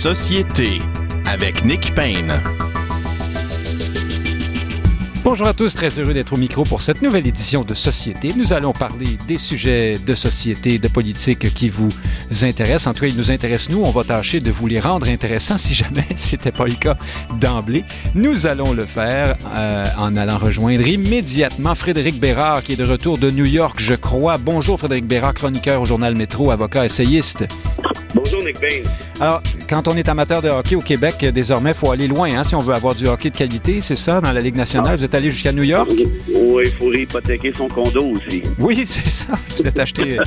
Société avec Nick Payne. Bonjour à tous, très heureux d'être au micro pour cette nouvelle édition de Société. Nous allons parler des sujets de société, de politique qui vous intéressent. En tout cas, ils nous intéressent nous. On va tâcher de vous les rendre intéressants si jamais ce n'était pas le cas d'emblée. Nous allons le faire euh, en allant rejoindre immédiatement Frédéric Bérard qui est de retour de New York, je crois. Bonjour Frédéric Bérard, chroniqueur au journal Métro, avocat essayiste. Bonjour Nick Bain. Alors, quand on est amateur de hockey au Québec, désormais, il faut aller loin hein, si on veut avoir du hockey de qualité, c'est ça, dans la Ligue nationale? Vous êtes allé jusqu'à New York? Oui, il faut hypothéquer son condo aussi. Oui, c'est ça. Vous êtes acheté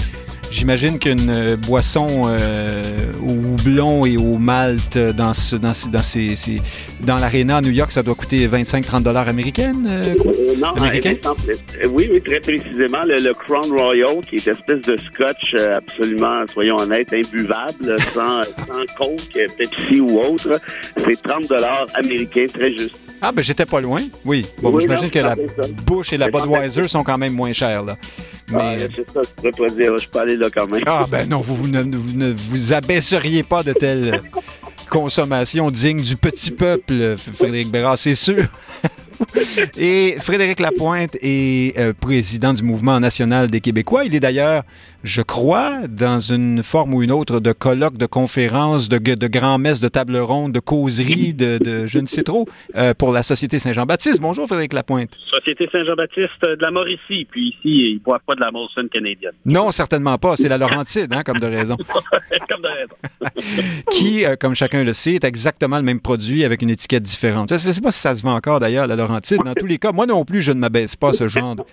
J'imagine qu'une euh, boisson euh, au houblon et au malt dans, ce, dans, dans, ces, ces, dans l'aréna à New York, ça doit coûter 25-30 dollars américaines? Euh, euh non, américaine? oui, oui, très précisément. Le, Crown Royal, qui est une espèce de scotch absolument, soyons honnêtes, imbuvable, sans, sans Coke, Pepsi ou autre, c'est 30 dollars américains, très juste. Ah, ben j'étais pas loin. Oui. Bon, j'imagine que la Bush et la Budweiser sont quand même moins chères, là. Mais... Ah, c'est ça, je pourrais pas dire. Je peux aller là quand même. Ah, ben non, vous, ne, vous ne vous abaisseriez pas de telle consommation digne du petit peuple, Frédéric Bérard, c'est sûr. Et Frédéric Lapointe est euh, président du Mouvement national des Québécois. Il est d'ailleurs, je crois, dans une forme ou une autre de colloque, de conférence, de, de grand-messe, de table ronde, de causerie, de, je ne sais trop, euh, pour la Société Saint-Jean-Baptiste. Bonjour, Frédéric Lapointe. Société Saint-Jean-Baptiste de la Mauricie. Puis ici, ils ne boivent pas de la Molson canadienne. Non, certainement pas. C'est la Laurentide, hein, comme de raison. comme de raison. Qui, euh, comme chacun le sait, est exactement le même produit avec une étiquette différente. Je ne sais pas si ça se vend encore, d'ailleurs, la Laurentide. Dans tous les cas, moi non plus, je ne m'abaisse pas ce genre de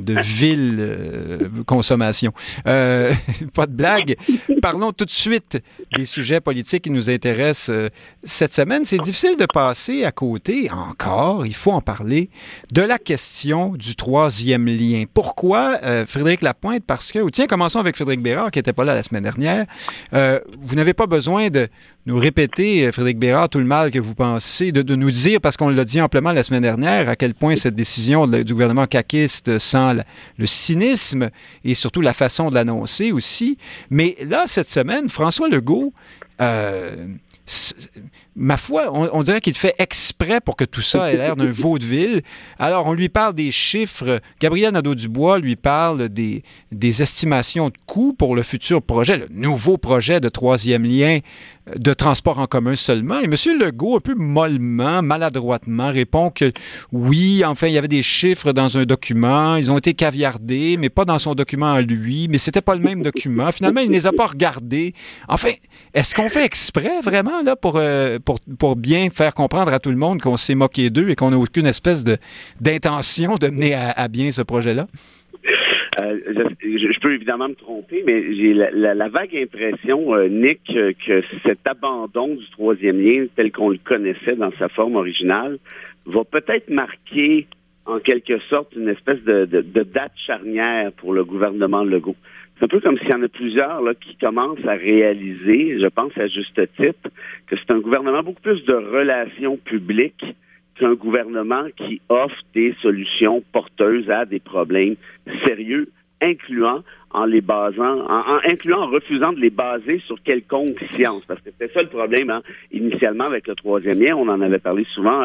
ville euh, consommation. Euh, pas de blague. Parlons tout de suite des sujets politiques qui nous intéressent euh, cette semaine. C'est difficile de passer à côté, encore, il faut en parler, de la question du troisième lien. Pourquoi, Frédéric Lapointe? Parce que, tiens, commençons avec Frédéric Bérard, qui n'était pas là la semaine dernière. vous n'avez pas besoin de nous répéter, Frédéric Bérard, tout le mal que vous pensez, de, de nous dire, parce qu'on l'a dit amplement la semaine dernière, à quel point cette décision du gouvernement caquiste le cynisme et surtout la façon de l'annoncer aussi. Mais là, cette semaine, François Legault, euh, ma foi, on, dirait qu'il fait exprès pour que tout ça ait l'air d'un vaudeville. Alors, on lui parle des chiffres. Gabriel Nadeau-Dubois lui parle des, des estimations de coûts pour le futur projet, le nouveau projet de troisième lien de transport en commun seulement. Et M. Legault, un peu mollement, maladroitement, répond que oui, enfin, il y avait des chiffres dans un document, ils ont été caviardés, mais pas dans son document à lui, mais c'était pas le même document. Finalement, il ne les a pas regardés. Enfin, est-ce qu'on fait exprès vraiment là pour, euh, pour, pour, bien faire comprendre à tout le monde qu'on s'est moqué d'eux et qu'on n'a aucune espèce d'intention de, mener à bien ce projet-là? Euh, je, peux évidemment me tromper, mais j'ai la, vague impression, euh, Nick, que cet abandon du troisième lien tel qu'on le connaissait dans sa forme originale va peut-être marquer en quelque sorte une espèce de, date charnière pour le gouvernement Legault. C'est un peu comme s'il y en a plusieurs là, qui commencent à réaliser, je pense à juste titre, que c'est un gouvernement beaucoup plus de relations publiques qu'un gouvernement qui offre des solutions porteuses à des problèmes sérieux, incluant en les basant, en, incluant en refusant de les baser sur quelconque science. Parce que c'était ça le problème, hein. initialement avec le troisième lien, on en avait parlé souvent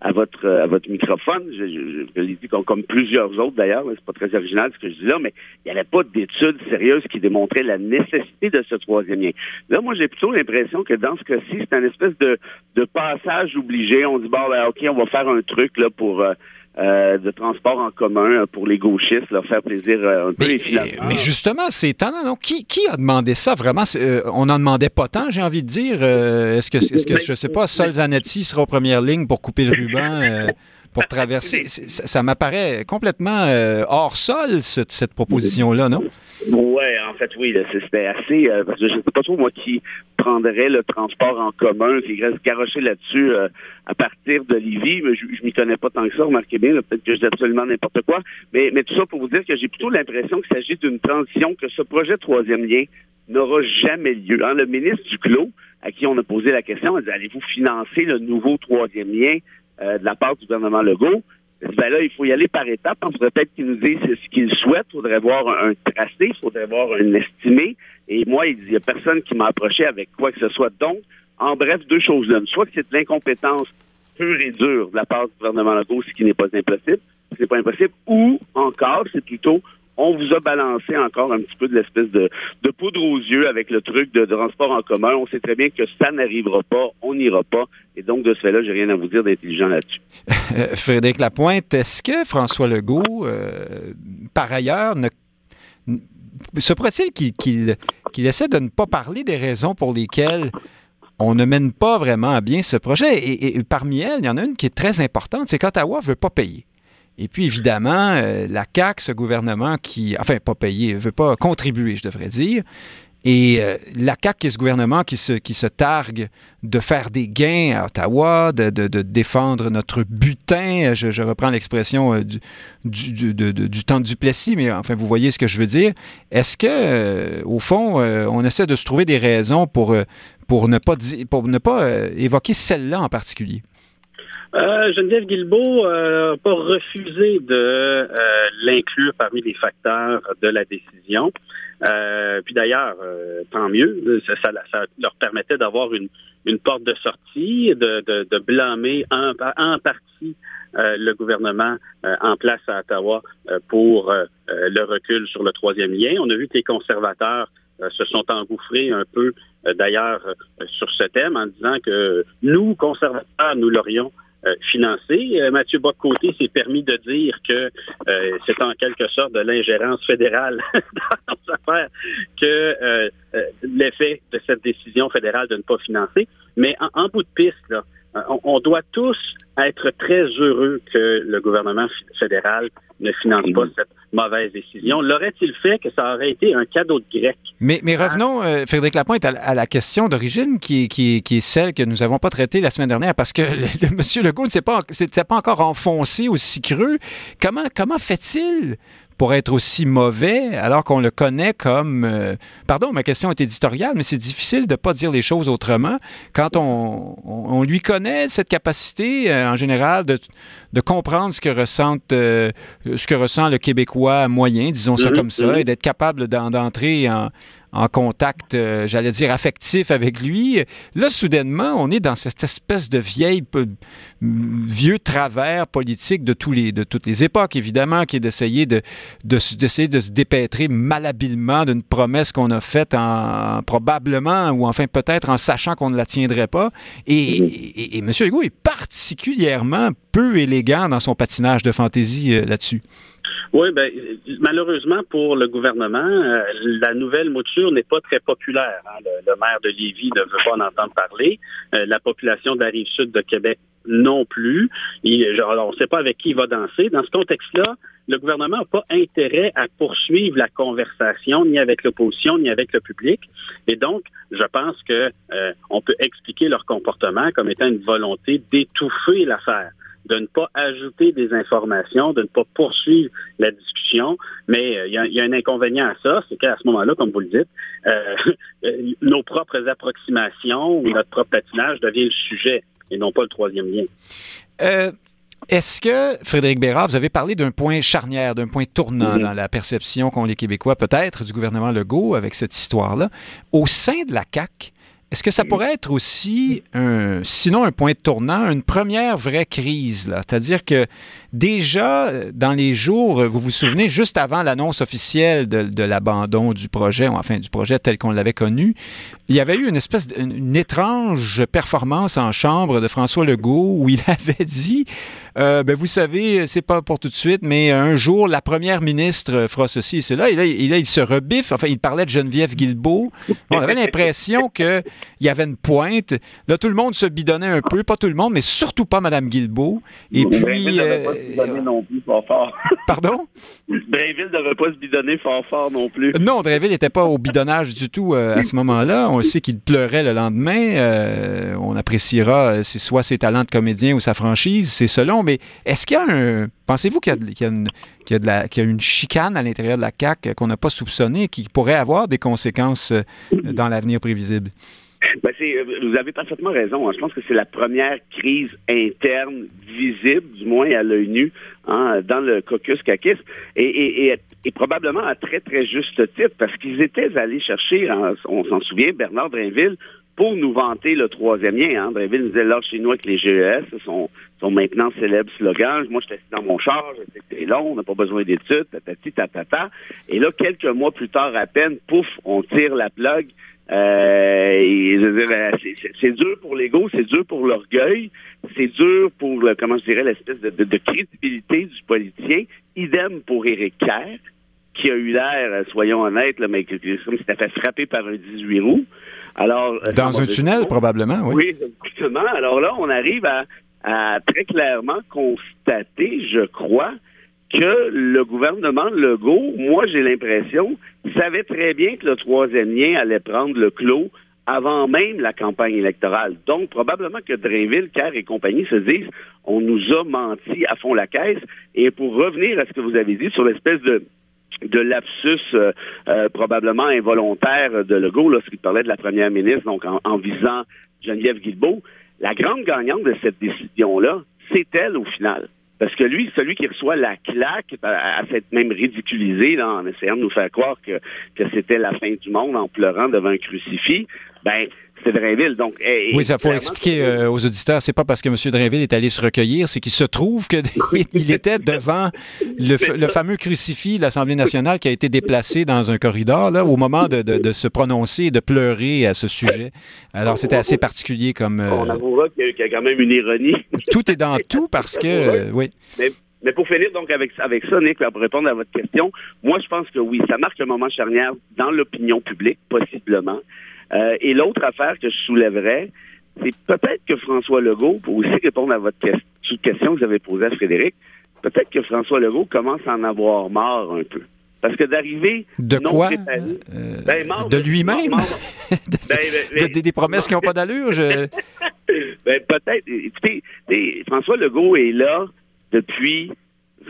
à, votre à votre microphone. Je, je, je l'ai dit comme, plusieurs autres d'ailleurs, c'est pas très original ce que je dis là, mais il n'y avait pas d'études sérieuses qui démontraient la nécessité de ce troisième lien. Là, moi, j'ai plutôt l'impression que dans ce cas-ci, c'est un espèce de, de passage obligé. On dit bon, ben, ok, on va faire un truc là pour euh, euh, de transport en commun pour les gauchistes, leur faire plaisir euh, un peu mais, Mais justement, c'est étonnant. Non? Qui, qui, a demandé ça vraiment? Euh, on n'en demandait pas tant, j'ai envie de dire. est-ce que, est-ce que je sais pas, Sol Zanetti sera aux premières lignes pour couper le ruban? Pour traverser. Ça, m'apparaît complètement hors sol, cette proposition-là, non? Oui, en fait, oui. C'était assez. Euh, parce que je ne sais pas trop, moi, qui prendrait le transport en commun, qui reste garoché là-dessus euh, à partir de Livy, mais je, je m'y connais pas tant que ça, remarquez bien, peut-être que je dis absolument n'importe quoi. Mais, mais tout ça pour vous dire que j'ai plutôt l'impression qu'il s'agit d'une transition, que ce projet troisième lien n'aura jamais lieu. Hein, le ministre Duclos, à qui on a posé la question, a dit allez-vous financer le nouveau troisième lien euh, de la part du gouvernement Legault? ben là, il faut y aller par étapes. Il faudrait peut-être qu'ils nous disent ce qu'ils souhaitent. Il faudrait voir un tracé, il faudrait voir un estimé. Et moi, il n'y a personne qui m'a approché avec quoi que ce soit. Donc, en bref, deux choses là. Soit que c'est de l'incompétence pure et dure de la part du gouvernement Legault, ce qui n'est pas impossible, c'est pas impossible, ou encore, c'est plutôt on vous a balancé encore un petit peu de l'espèce de, poudre aux yeux avec le truc de, transport en commun. On sait très bien que ça n'arrivera pas, on n'ira pas. Et donc, de ce fait-là, j'ai rien à vous dire d'intelligent là-dessus. Frédéric Lapointe, est-ce que François Legault, euh, par ailleurs, ne, se pourrait-il qu'il essaie de ne pas parler des raisons pour lesquelles on ne mène pas vraiment à bien ce projet? Et, et parmi elles, il y en a une qui est très importante, c'est qu'Ottawa ne veut pas payer. Et puis, évidemment, euh, la CAQ, ce gouvernement qui, enfin, pas payé, veut pas contribuer, je devrais dire. Et euh, la CAQ, qui est ce gouvernement qui se, qui se targue de faire des gains à Ottawa, de, défendre notre butin, je, reprends l'expression euh, du, du, du, temps de Duplessis, mais enfin, vous voyez ce que je veux dire. Est-ce que, au fond, on essaie de se trouver des raisons pour, pour ne pas, pour ne pas évoquer celle-là en particulier? Euh, Geneviève Guilbeault n'a euh, pas refusé de euh, l'inclure parmi les facteurs de la décision. Euh, puis d'ailleurs, tant mieux, ça, ça, leur permettait d'avoir une, une, porte de sortie, de, de, de blâmer en, en partie le gouvernement en place à Ottawa pour le recul sur le troisième lien. On a vu que les conservateurs se sont engouffrés un peu d'ailleurs sur ce thème en disant que nous, conservateurs, nous l'aurions euh, financé. Euh, Mathieu Bocoté s'est permis de dire que euh, c'est en quelque sorte de l'ingérence fédérale dans nos affaires que l'effet de cette décision fédérale de ne pas financer. Mais en, bout de piste, là, on, on, doit tous être très heureux que le gouvernement fédéral ne finance pas cette mauvaise décision. L'aurait-il fait que ça aurait été un cadeau de grec? Mais, mais revenons, euh, Frédéric Lapointe, à, la question d'origine qui, qui, qui, est celle que nous n'avons pas traitée la semaine dernière parce que le, le M. Legault ne s'est pas, pas encore enfoncé aussi creux. Comment, comment fait-il pour être aussi mauvais alors qu'on le connaît comme... Euh, pardon, ma question est éditoriale, mais c'est difficile de ne pas dire les choses autrement quand on, on, lui connaît cette capacité euh, en général de, de, comprendre ce que, ressentent, euh, ce que ressent le Québécois moyen, disons ça mhm, comme ça, mhm. et d'être capable d'entrer en en contact, euh, j'allais dire, affectif avec lui. Là, soudainement, on est dans cette espèce de vieille, vieux travers politique de, tous les, de toutes les époques, évidemment, qui est d'essayer de, d'essayer de, se dépêtrer malhabilement d'une promesse qu'on a faite en, probablement, ou enfin peut-être en sachant qu'on ne la tiendrait pas. Et, et, M. Legault est particulièrement peu élégant dans son patinage de fantaisie euh, là-dessus. Oui, ben, malheureusement pour le gouvernement, euh, la nouvelle mouture n'est pas très populaire. Hein. Le, maire de Lévis ne veut pas en entendre parler. Euh, la population de la rive sud de Québec non plus. on ne sait pas avec qui il va danser. Dans ce contexte-là, le gouvernement n'a pas intérêt à poursuivre la conversation ni avec l'opposition ni avec le public. Et donc, je pense que euh, on peut expliquer leur comportement comme étant une volonté d'étouffer l'affaire de ne pas ajouter des informations, de ne pas poursuivre la discussion. Mais euh, il y, a un inconvénient à ça, c'est qu'à ce moment-là, comme vous le dites, euh, nos propres approximations ou notre propre patinage devient le sujet et non pas le troisième lien. Euh, est-ce que, Frédéric Bérard, vous avez parlé d'un point charnière, d'un point tournant dans la perception qu'ont les Québécois, peut-être, du gouvernement Legault avec cette histoire-là. Au sein de la CAQ, est-ce que ça pourrait être aussi, sinon un point tournant, une première vraie crise? C'est-à-dire que déjà, dans les jours, vous vous souvenez, juste avant l'annonce officielle de, l'abandon du projet, enfin du projet tel qu'on l'avait connu, il y avait eu une espèce, d'une étrange performance en chambre de François Legault où il avait dit euh, ben, vous savez, c'est pas pour tout de suite, mais un jour, la première ministre fera ceci et cela. Et là, il, se rebiffe. Enfin, il parlait de Geneviève Guilbeault. on avait l'impression qu'il y avait une pointe. Là, tout le monde se bidonnait un peu. Pas tout le monde, mais surtout pas Mme Guilbeault. Et puis. Euh, non plus, fort fort. Pardon? Drainville ne devait pas se bidonner fort fort non plus. Non, Drainville n'était pas au bidonnage du tout euh, à ce moment-là. On sait qu'il pleurait le lendemain. on appréciera soit ses talents de comédien ou sa franchise, c'est selon mais est-ce qu'il y a un. Pensez-vous qu'il y, a, une, chicane à l'intérieur de la CAQ qu'on n'a pas soupçonnée qui pourrait avoir des conséquences euh, dans l'avenir prévisible? Ben euh, vous avez parfaitement raison. Hein. Je pense que c'est la première crise interne visible, du moins à l'œil nu, hein, dans le caucus caquiste, et, probablement à très, très juste titre, parce qu'ils étaient allés chercher, on s'en souvient, Bernard Drinville pour nous vanter le troisième lien. Hein. Drainville nous disait là chez nous avec les GES, son, son maintenant célèbre slogan. Moi, je suis dans mon char, c'est long, on n'a pas besoin d'études, tatati, tatata. Et là, quelques mois plus tard à peine, pouf, on tire la plug. Euh, ben, c'est dur pour l'ego, c'est dur pour l'orgueil, c'est dur pour, le, comment je dirais, l'espèce de, de, crédibilité du politicien. Idem pour Éric Kerr, qui a eu l'air, euh, soyons honnêtes, là, mais comme s'était fait frapper par un 18 roues. Alors, euh, Dans un tunnel, probablement, oui. Oui, exactement. Alors là, on arrive à, à très clairement constater, je crois, que le gouvernement Legault, moi j'ai l'impression, savait très bien que le troisième lien allait prendre le clos avant même la campagne électorale. Donc, probablement que Drainville, Kerr et compagnie se disent on nous a menti à fond la caisse. Et pour revenir à ce que vous avez dit sur l'espèce de lapsus euh, euh, probablement involontaire de Legault lorsqu'il parlait de la première ministre, donc en, visant Geneviève Guilbeault, la grande gagnante de cette décision-là, c'est elle au final. Parce que lui, celui qui reçoit la claque, à, s'être même ridiculisé en essayant de nous faire croire que, que c'était la fin du monde en pleurant devant un crucifix, ben c'est Drainville. Donc, oui, ça faut expliquer euh, aux auditeurs. C'est pas parce que M. Drainville est allé se recueillir, c'est qu'il se trouve qu'il était devant le, fameux crucifix de l'Assemblée nationale qui a été déplacé dans un corridor là, au moment de, de, se prononcer et de pleurer à ce sujet. Alors, c'était assez particulier comme. Euh, On avouera qu'il y, a quand même une ironie. tout est dans tout parce que, oui. Mais, pour finir donc avec, avec ça, Nick, pour répondre à votre question, moi je pense que oui, ça marque un moment charnière dans l'opinion publique, possiblement. Euh, et l'autre affaire que je soulèverais, c'est peut-être que François Legault, pour aussi répondre à votre question que vous avez posée à Frédéric, peut-être que François Legault commence à en avoir marre un peu. Parce que d'arriver. De quoi? euh, ben, De lui-même? ben, ben, Des promesses qui n'ont pas d'allure ben, Peut-être. Écoutez, François Legault est là depuis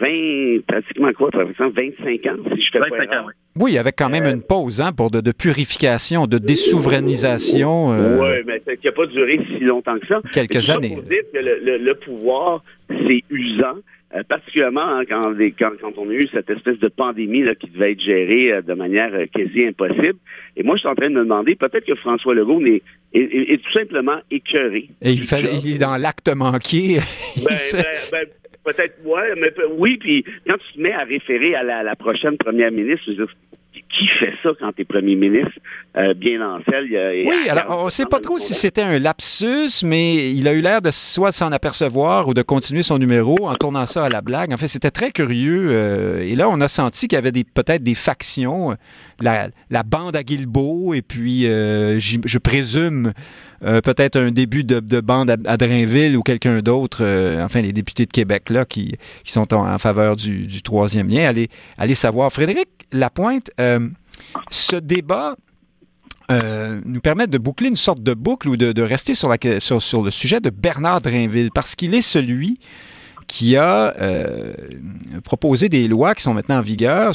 20, pratiquement quoi, 25 ans, si je fais 25 pas ans, oui. Oui, avec quand même euh, une pause hein, pour de, purification, de désouverainisation. Euh, oui, mais qui n'a pas duré si longtemps que ça. Quelques années. Pour dire que le, pouvoir, c'est usant, euh, particulièrement hein, quand, quand, on a eu cette espèce de pandémie là, qui devait être gérée de manière quasi impossible. Et moi, je suis en train de me demander, peut-être que François Legault est, est, tout simplement écœuré. Et il, fait, il est dans l'acte manqué. Ben, ben, ben, peut-être, ouais, mais oui, puis quand tu te mets à référer à la, prochaine première ministre, je veux dire, qui fait ça quand tu es premier ministre euh, bien en selle? oui, alors on ne sait pas trop si c'était un lapsus, mais il a eu l'air de soit s'en apercevoir ou de continuer son numéro en tournant ça à la blague. En fait, c'était très curieux. Euh, et là, on a senti qu'il y avait peut-être des factions, la, bande à Guilbeault, et puis euh, je présume peut-être un début de, bande à, Drainville ou quelqu'un d'autre, enfin les députés de Québec là qui, sont en, faveur du, troisième lien. Allez, savoir. Frédéric Lapointe, ce débat euh, nous permet de boucler une sorte de boucle ou de, rester sur, la, sur, le sujet de Bernard Drainville, parce qu'il est celui qui a euh, proposé des lois qui sont maintenant en vigueur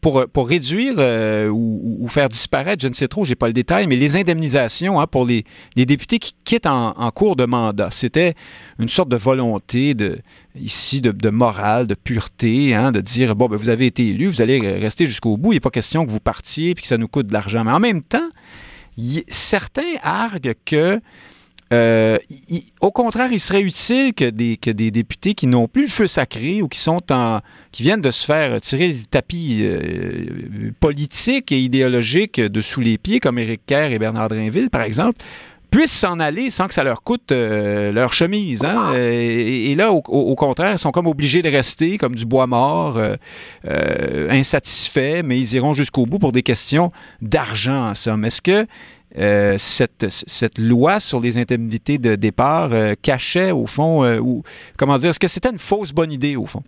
pour, pour réduire euh, ou, faire disparaître, je ne sais trop, j'ai pas le détail, mais les indemnisations hein, pour les, députés qui quittent en, cours de mandat. C'était une sorte de volonté de, ici de, morale, de pureté, hein, de dire bon, ben, vous avez été élu, vous allez rester jusqu'au bout. Il n'est pas question que vous partiez et que ça nous coûte de l'argent. Mais en même temps, certains arguent que euh, au contraire, il serait utile que des, députés qui n'ont plus le feu sacré ou qui sont qui viennent de se faire tirer le tapis euh, politique et idéologique de sous les pieds, comme Éric Kerr et Bernard Drinville, par exemple, puissent s'en aller sans que ça leur coûte euh, leur chemise. Hein? Et, là, au, contraire, ils sont comme obligés de rester comme du bois mort, insatisfaits, mais ils iront jusqu'au bout pour des questions d'argent, en somme. Est-ce que euh, cette, cette, loi sur les indemnités de départ euh, cachait, au fond, euh, ou comment dire, est-ce que c'était une fausse bonne idée, au fond?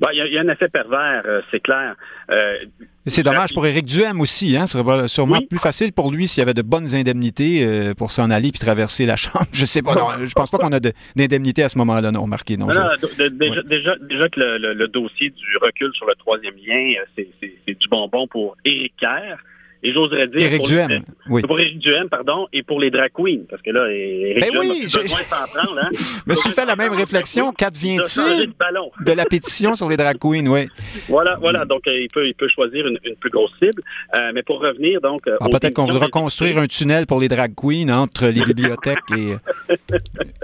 Ben, il y, a un effet pervers, c'est clair. c'est dommage pour Éric Duhem aussi. Hein? Ce serait sûrement plus facile pour lui s'il y avait de bonnes indemnités pour s'en aller puis traverser la Chambre. Je sais pas. Non, je pense pas qu'on a d'indemnités à ce moment-là, non, remarqué. Non, déjà, déjà, déjà, que le, le, dossier du recul sur le troisième lien, c'est du bonbon pour Éric Kerr. Et j'oserais dire... Éric pour Duhem, les, oui. Pour Éric Duhem, pardon, et pour les drag queens, parce que là, Éric Ben Duhem oui, a besoin s'en prendre. Hein? Me suis fait la même réflexion. Qu'advient-il de de la pétition sur les drag queens? Oui. Voilà, voilà. Donc, euh, il peut, il peut choisir une, une plus grosse cible. Euh, mais pour revenir, donc... Ah, Peut-être qu'on voudra construire un tunnel pour les drag queens entre les bibliothèques et,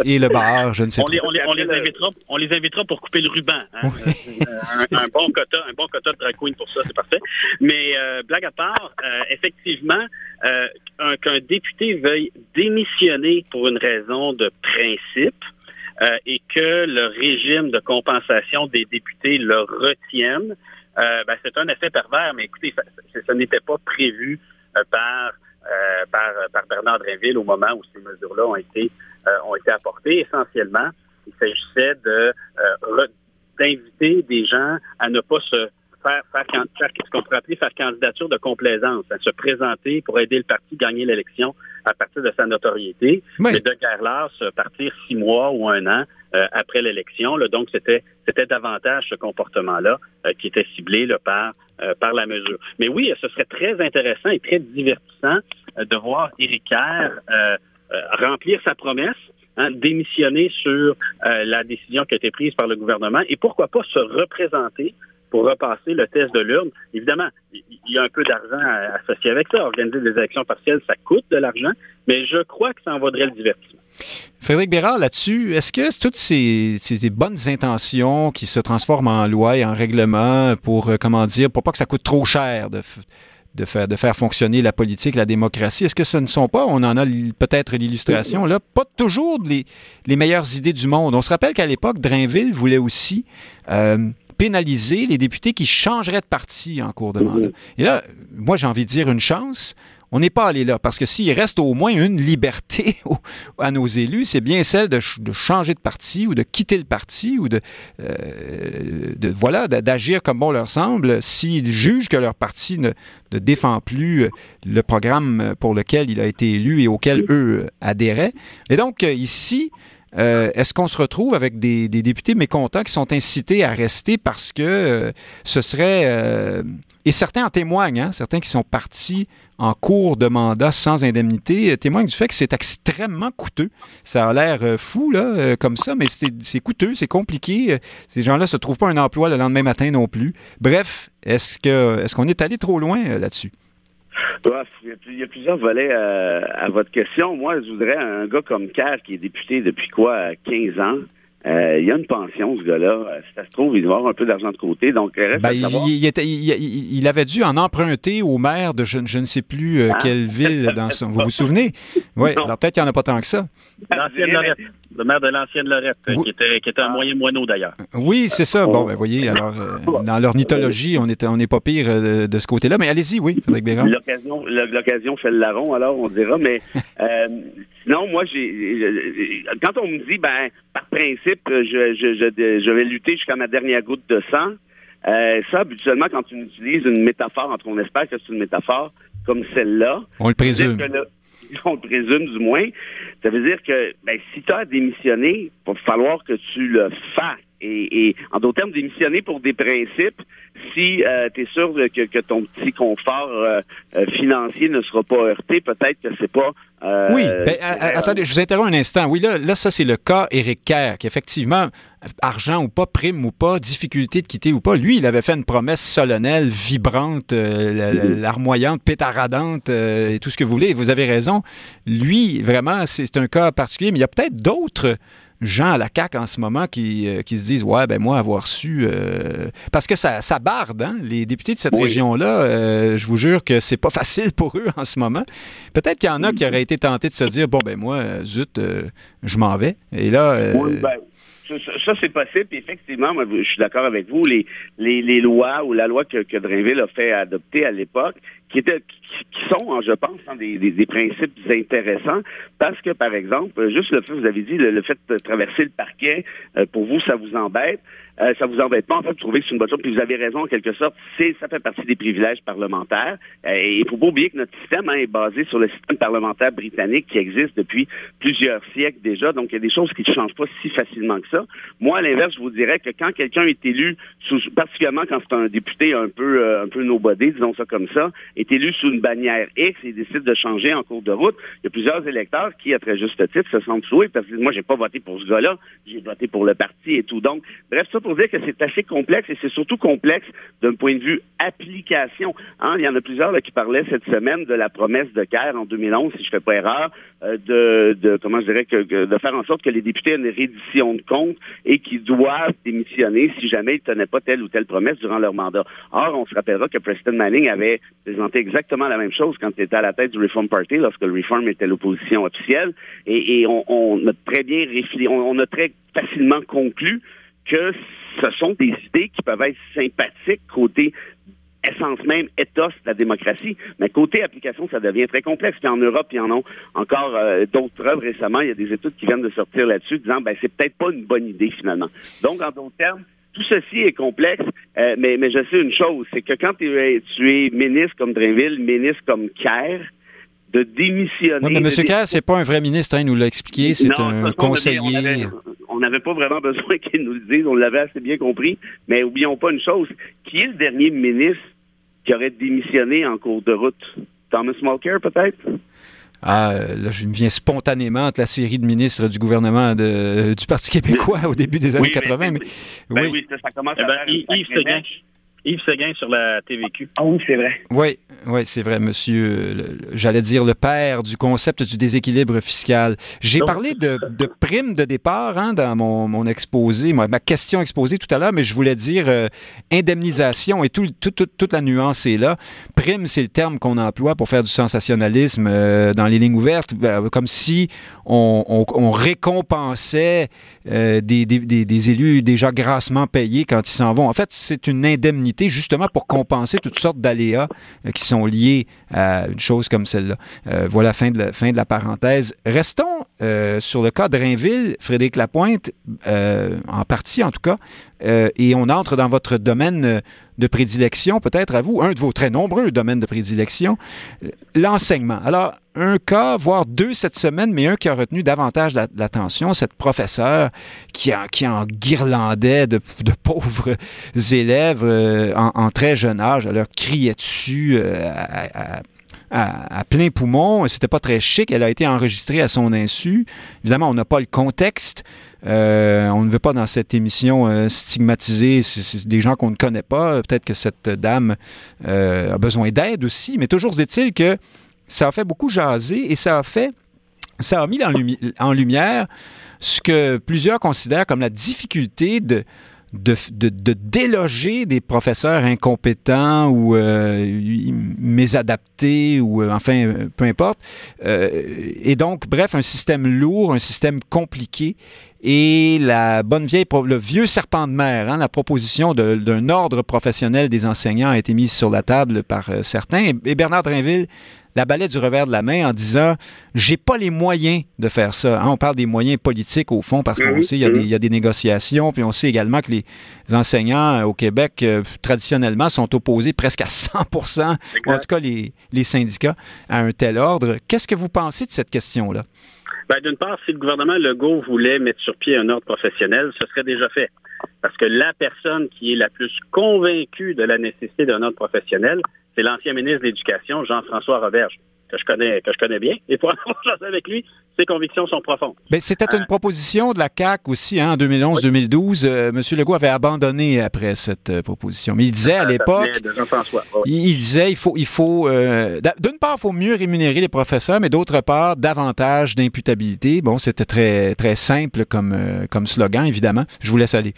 et le bar, je ne sais pas. on, les, on, les invitera, on les invitera pour couper le ruban. hein. Euh, un, un bon quota, un bon quota de drag queen pour ça, c'est parfait. Mais blague à part, effectivement, euh, un- qu'un député veuille démissionner pour une raison de principe euh, et que le régime de compensation des députés le retienne, euh, ben, c'est un effet pervers. Mais écoutez, ça, n'était pas prévu par, par par Bernard Drinville au moment où ces mesures-là ont été ont été apportées. Essentiellement, il s'agissait de d'inviter des gens à ne pas se faire, faire, faire ce qu'on pourrait appeler faire candidature de complaisance, à se présenter pour aider le parti à gagner l'élection à partir de sa notoriété, Oui. mais de guerre lasse, partir six mois ou un an euh, après l'élection. là. Donc, c'était c'était davantage ce comportement-là euh, qui était ciblé là, par, euh, par la mesure. Mais oui, ce serait très intéressant et très divertissant euh, de voir Éric Kerr euh, euh, remplir sa promesse, hein, démissionner sur euh, la décision qui a été prise par le gouvernement et pourquoi pas se représenter pour repasser le test de l'urne. Évidemment, il y a un peu d'argent associé avec ça. Organiser des élections partielles, ça coûte de l'argent, mais je crois que ça en vaudrait le divertissement. Frédéric Bérard, là-dessus, est-ce que toutes ces, bonnes intentions qui se transforment en loi et en règlement pour, euh, comment dire, pour pas que ça coûte trop cher de, faire, fonctionner la politique, la démocratie, est-ce que ce ne sont pas, on en a peut-être l'illustration, là, pas toujours les, les meilleures idées du monde? On se rappelle qu'à l'époque, Drainville voulait aussi euh, pénaliser les députés qui changeraient de parti en cours de mandat. Et là, moi, j'ai envie de dire une chance. On n'est pas allé là parce que s'il reste au moins une liberté au- à nos élus, c'est bien celle de, ch- de changer de parti ou de quitter le parti ou de, euh, de voilà d'a- d'agir comme bon leur semble s'ils jugent que leur parti ne, ne défend plus euh, le programme pour lequel il a été élu et auquel eux euh, adhéraient. Et donc ici, euh, est-ce qu'on se retrouve avec des, députés mécontents qui sont incités à rester parce que euh, ce serait... euh, et certains en témoignent, hein, certains qui sont partis en cours de mandat sans indemnité témoignent du fait que c'est extrêmement coûteux. Ça a l'air fou, là, comme ça, mais c'est coûteux, c'est compliqué. Ces gens-là ne se trouvent pas un emploi le lendemain matin non plus. Bref, est-ce qu'on est allé trop loin là-dessus? Bref, il y a plusieurs volets euh, à votre question. Moi, je voudrais un gars comme Kerr, qui est député depuis quoi, 15 ans. Euh, il y a une pension, ce gars-là. Euh, Si ça se trouve, il doit avoir un peu d'argent de côté. Donc, reste Ben, à il, savoir. il était- il- il- il avait dû en emprunter au maire de je, je ne sais plus euh, Ah. quelle ville dans son. Vous vous souvenez? Oui, alors peut-être qu'il n'y en a pas tant que ça. L'ancienne Lorette, le maire de l'ancienne Lorette, qui, était, qui était un moyen moineau d'ailleurs. Oui, c'est ça. Bon, ben voyez, alors, euh, dans l'ornithologie, on n'est on n'est pas pire euh, de ce côté-là. Mais allez-y, oui, Frédéric Bérard. L'occasion, l'occasion fait le larron, alors on dira. Mais euh, sinon, moi, j'ai, quand on me dit, ben, par principe, je, je, je, je vais lutter jusqu'à ma dernière goutte de sang. euh, ça, habituellement, quand tu utilises une métaphore, entre on espère que c'est une métaphore comme celle-là, On le présume. On le présume du moins. Ça veut dire que ben, si tu as démissionné, il va falloir que tu le fasses. Et, et en d'autres termes, démissionner pour des principes, si tu es sûr que, que ton petit confort euh, euh, financier ne sera pas heurté, peut-être que c'est pas. euh, Oui, ben, attendez, je vous interromps un instant. Oui, là, là ça, c'est le cas Éric Kerr, qui effectivement, argent ou pas, prime ou pas, difficulté de quitter ou pas, lui, il avait fait une promesse solennelle, vibrante, euh, la- larmoyante, pétaradante, euh, et tout ce que vous voulez. Vous avez raison. Lui, vraiment, c'est un cas particulier, mais il y a peut-être d'autres gens à la CAQ en ce moment qui, euh, qui se disent Ouais, ben moi, avoir su. euh, Parce que ça, ça barde, hein? Les députés de cette Oui. région-là, euh, je vous jure que c'est pas facile pour eux en ce moment. Peut-être qu'il y en a qui auraient été tentés de se dire Bon, ben moi, euh, zut, euh, je m'en vais. Et là. euh, Oui, ben, ça, c'est possible. Puis effectivement, moi, je suis d'accord avec vous. Les, lois ou la loi que, que Drainville a fait adopter à l'époque, qui étaient, qui, qui sont, hein, je pense, hein, des principes intéressants, parce que, par exemple, juste le fait, vous avez dit, le, le fait de traverser le parquet, euh, pour vous, ça vous embête. Euh, ça vous embête pas. En fait, vous trouvez que c'est une bonne chose. Puis vous avez raison, en quelque sorte, c'est ça fait partie des privilèges parlementaires. Euh, et il faut pas oublier que notre système hein, est basé sur le système parlementaire britannique qui existe depuis plusieurs siècles déjà. Donc, il y a des choses qui ne changent pas si facilement que ça. Moi, à l'inverse, je vous dirais que quand quelqu'un est élu, sous, particulièrement quand c'est un député un peu euh, un peu nobody, disons ça comme ça, est élu sous une bannière X et décide de changer en cours de route, il y a plusieurs électeurs qui, à très juste titre, se sentent souhaités parce que moi, j'ai pas voté pour ce gars-là, j'ai voté pour le parti et tout. Donc, bref, ça pour dire que c'est assez complexe et c'est surtout complexe d'un point de vue application. Hein, il y en a plusieurs qui parlaient cette semaine de la promesse de Caire en 2011, si je fais pas erreur, euh, de, comment je dirais que, de faire en sorte que les députés aient une reddition de compte et qu'ils doivent démissionner si jamais ils tenaient pas telle ou telle promesse durant leur mandat. Or, on se rappellera que Preston Manning avait présenté exactement la même chose quand il était à la tête du Reform Party, lorsque le Reform était l'opposition officielle, et, on, a très bien réfléchi, on, on a très facilement conclu que ce sont des idées qui peuvent être sympathiques côté essence même ethos de la démocratie. Mais côté application, ça devient très complexe. Puis en Europe, il y en a encore euh, d'autres preuves récemment. Il y a des études qui viennent de sortir là-dessus disant ben c'est peut-être pas une bonne idée finalement. Donc, en d'autres termes, tout ceci est complexe, euh, mais, mais je sais une chose, c'est que quand tu es, tu es ministre comme Drainville, ministre comme Kerr, de démissionner. Oui, mais M. Kerr, c'est pas un vrai ministre, hein, il nous l'a expliqué, c'est un conseiller. On n'avait pas vraiment besoin qu'il nous le dise, on l'avait assez bien compris, mais oublions pas une chose, qui est le dernier ministre qui aurait démissionné en cours de route? Thomas Mulcair, peut-être? Ah, là, je me viens spontanément entre la série de ministres du gouvernement de, du Parti québécois au début des années 80. Mais, ben oui. oui, ça commence à eh ben, Yves Seguin. Yves Seguin sur la TVQ. Ah oui, c'est vrai. Oui, oui, c'est vrai, monsieur. J'allais dire le père du concept du déséquilibre fiscal. J'ai parlé de, de prime de départ hein, dans mon, mon exposé, ma, ma, question exposée tout à l'heure, mais je voulais dire euh, indemnisation et tout, tout, toute la nuance est là. Prime, c'est le terme qu'on emploie pour faire du sensationnalisme euh, dans les lignes ouvertes, comme si on, on, on récompensait euh, des, des, des, élus déjà grassement payés quand ils s'en vont. En fait, c'est une justement pour compenser toutes sortes d'aléas euh, qui sont liés à une chose comme celle-là. Euh, voilà, fin de, la, parenthèse. Restons euh, sur le cas de Rainville, Frédéric Lapointe, en partie en tout cas, euh, et on entre dans votre domaine de prédilection, peut-être à vous, un de vos très nombreux domaines de prédilection, l'enseignement. Alors, un cas, voire deux cette semaine, mais un qui a retenu davantage l'attention, cette professeure qui, a, qui en guirlandait de, pauvres élèves en, en, très jeune âge, elle leur criait dessus à, à plein poumon? C'était pas très chic. Elle a été enregistrée à son insu. Évidemment, on n'a pas le contexte. Euh, on ne veut pas dans cette émission euh, stigmatiser des gens qu'on ne connaît pas. Peut-être que cette dame euh, a besoin d'aide aussi, mais toujours est-il que ça a fait beaucoup jaser et ça a fait, ça a mis en, lumi en lumière ce que plusieurs considèrent comme la difficulté de, déloger des professeurs incompétents ou mésadaptés ou enfin peu importe. Et donc, bref, un système lourd, un système compliqué. Et la bonne vieille, le vieux serpent de mer, hein, la proposition d'un ordre professionnel des enseignants a été mise sur la table par euh, certains. Et, Bernard Drinville la balai du revers de la main en disant j'ai pas les moyens de faire ça. Hein, on parle des moyens politiques au fond parce qu'on mmh, sait il y, a des, il y, a des négociations, puis on sait également que les enseignants au Québec euh, traditionnellement sont opposés presque à 100 ou en tout cas les, les syndicats à un tel ordre. Qu'est-ce que vous pensez de cette question-là? Ben, D'une part, si le gouvernement Legault voulait mettre sur pied un ordre professionnel, ce serait déjà fait. Parce que la personne qui est la plus convaincue de la nécessité d'un ordre professionnel, c'est l'ancien ministre de l'Éducation, Jean-François Roberge, que je connais, que je connais bien. Et pour avoir changé avec lui, ses convictions sont profondes. Ben, c'était une euh, proposition de la CAC aussi, hein, en 2011-2012. Euh, M. Legault avait abandonné après cette euh, proposition. Mais il disait à l'époque, il, il, disait, il faut, il faut, euh, d'une part, il faut mieux rémunérer les professeurs, mais d'autre part, davantage d'imputabilité. Bon, c'était très, très simple comme, euh, comme slogan, évidemment. Je vous laisse aller.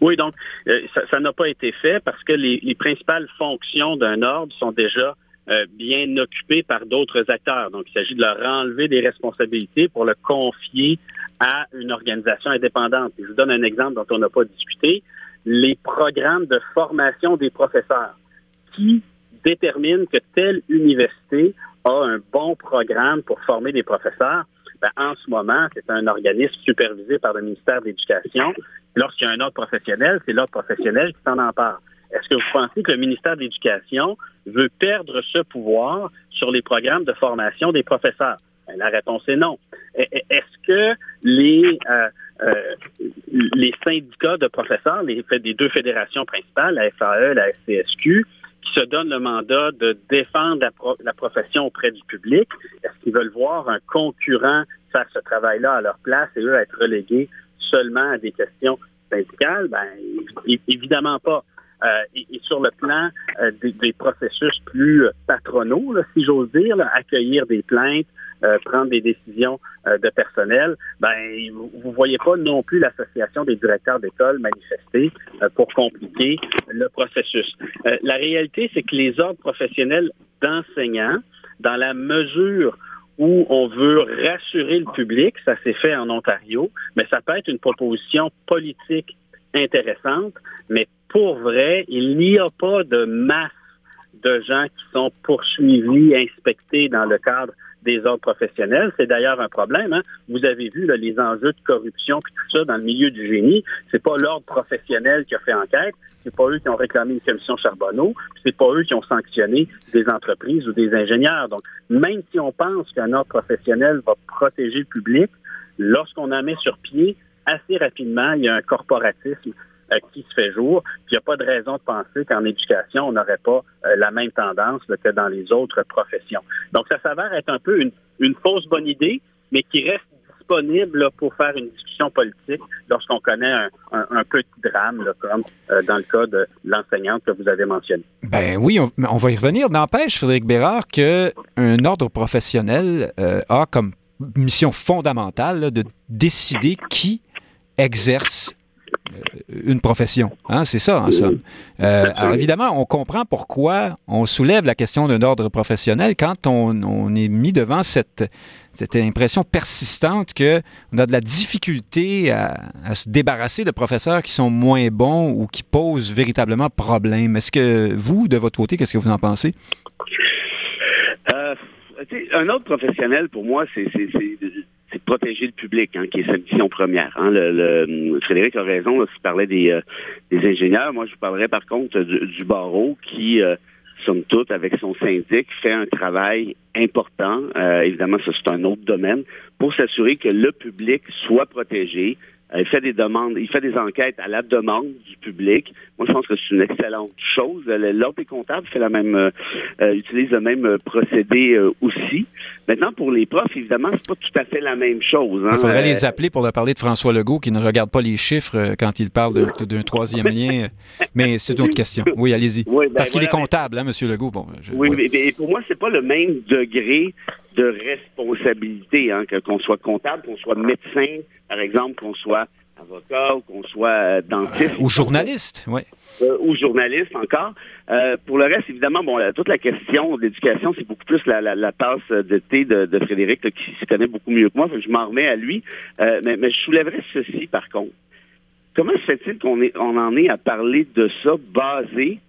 Oui, donc euh, ça n'a pas été fait parce que les, les principales fonctions d'un ordre sont déjà euh, bien occupées par d'autres acteurs. Donc, il s'agit de leur enlever des responsabilités pour le confier à une organisation indépendante. je vous donne un exemple dont on n'a pas discuté. Les programmes de formation des professeurs qui déterminent que telle université a un bon programme pour former des professeurs Ben, en ce moment, c'est un organisme supervisé par le ministère de l'Éducation. Lorsqu'il y a un ordre professionnel, c'est l'ordre professionnel qui s'en empare. Est-ce que vous pensez que le ministère de l'Éducation veut perdre ce pouvoir sur les programmes de formation des professeurs? Ben, la réponse est non. Est-ce que les, euh, euh, les syndicats de professeurs, les, deux fédérations principales, la FAE, la SCSQ, qui se donnent le mandat de défendre la, profession auprès du public, est-ce qu'ils veulent voir un concurrent faire ce travail-là à leur place et eux être relégués seulement à des questions syndicales? Ben, évidemment pas. Euh, et, sur le plan euh, des, processus plus patronaux, si j'ose dire, accueillir des plaintes, euh, prendre des décisions de personnel, ben vous, ne voyez pas non plus l'association des directeurs d'école manifester pour compliquer le processus. la réalité, c'est que les ordres professionnels d'enseignants, dans la mesure où on veut rassurer le public, ça s'est fait en Ontario, mais ça peut être une proposition politique intéressante, mais pour vrai, il n'y a pas de masse de gens qui sont poursuivis, inspectés dans le cadre des ordres professionnels. C'est d'ailleurs un problème. Hein. Vous avez vu les enjeux de corruption et tout ça dans le milieu du génie. C'est pas l'ordre professionnel qui a fait enquête. C'est pas eux qui ont réclamé une commission Charbonneau. C'est pas eux qui ont sanctionné des entreprises ou des ingénieurs. Donc, même si on pense qu'un ordre professionnel va protéger le public, lorsqu'on en met sur pied, assez rapidement, il y a un corporatisme qui se fait jour. Il n'y a pas de raison de penser qu'en éducation, on n'aurait pas euh, la même tendance que dans les autres professions. Donc, ça s'avère être un peu une, fausse bonne idée, mais qui reste disponible pour faire une discussion politique lorsqu'on connaît un, petit drame, comme euh, dans le cas de l'enseignante que vous avez mentionné. Ben oui, on, va y revenir. N'empêche, Frédéric Bérard, qu'un ordre professionnel a comme mission fondamentale de décider qui exerce euh, une profession. Hein, c'est ça, en somme. Euh, alors, évidemment, on comprend pourquoi on soulève la question d'un ordre professionnel quand on, est mis devant cette, impression persistante qu'on a de la difficulté à, se débarrasser de professeurs qui sont moins bons ou qui posent véritablement problème. Est-ce que vous, de votre côté, qu'est-ce que vous en pensez? Euh, un autre professionnel, pour moi, c'est c'est de protéger le public, hein, qui est sa mission première. Hein. Le, Frédéric a raison, s'il parlait des, euh, des ingénieurs. Moi, je vous parlerai par contre du, barreau qui, euh, somme toute, avec son syndic, fait un travail important. Euh, évidemment, ça c'est un autre domaine pour s'assurer que le public soit protégé, il fait des demandes, il fait des enquêtes à la demande du public. Moi, je pense que c'est une excellente chose. L'ordre des comptables fait la même, euh, euh, utilise le même procédé euh, aussi. Maintenant, pour les profs, évidemment, c'est pas tout à fait la même chose. Hein. Il faudrait les appeler pour leur parler de François Legault, qui ne regarde pas les chiffres quand il parle d'un troisième lien. Mais c'est une autre question. Oui, allez-y. Ben Parce qu'il est comptable, hein, M. Legault. Bon, oui, mais pour moi, c'est pas le même degré de responsabilité, hein, qu'on soit comptable, qu'on soit médecin, par exemple, qu'on soit avocat ou qu'on soit euh, dentiste. ou journaliste, oui. Euh, ou journaliste encore. Euh, pour le reste, évidemment, bon, toute la question d'éducation, c'est beaucoup plus la, la, tasse de thé de, Frédéric, qui se connaît beaucoup mieux que moi. je m'en remets à lui. mais, mais, je soulèverais ceci, par contre. Comment se fait-il qu'on on en est à parler de ça basé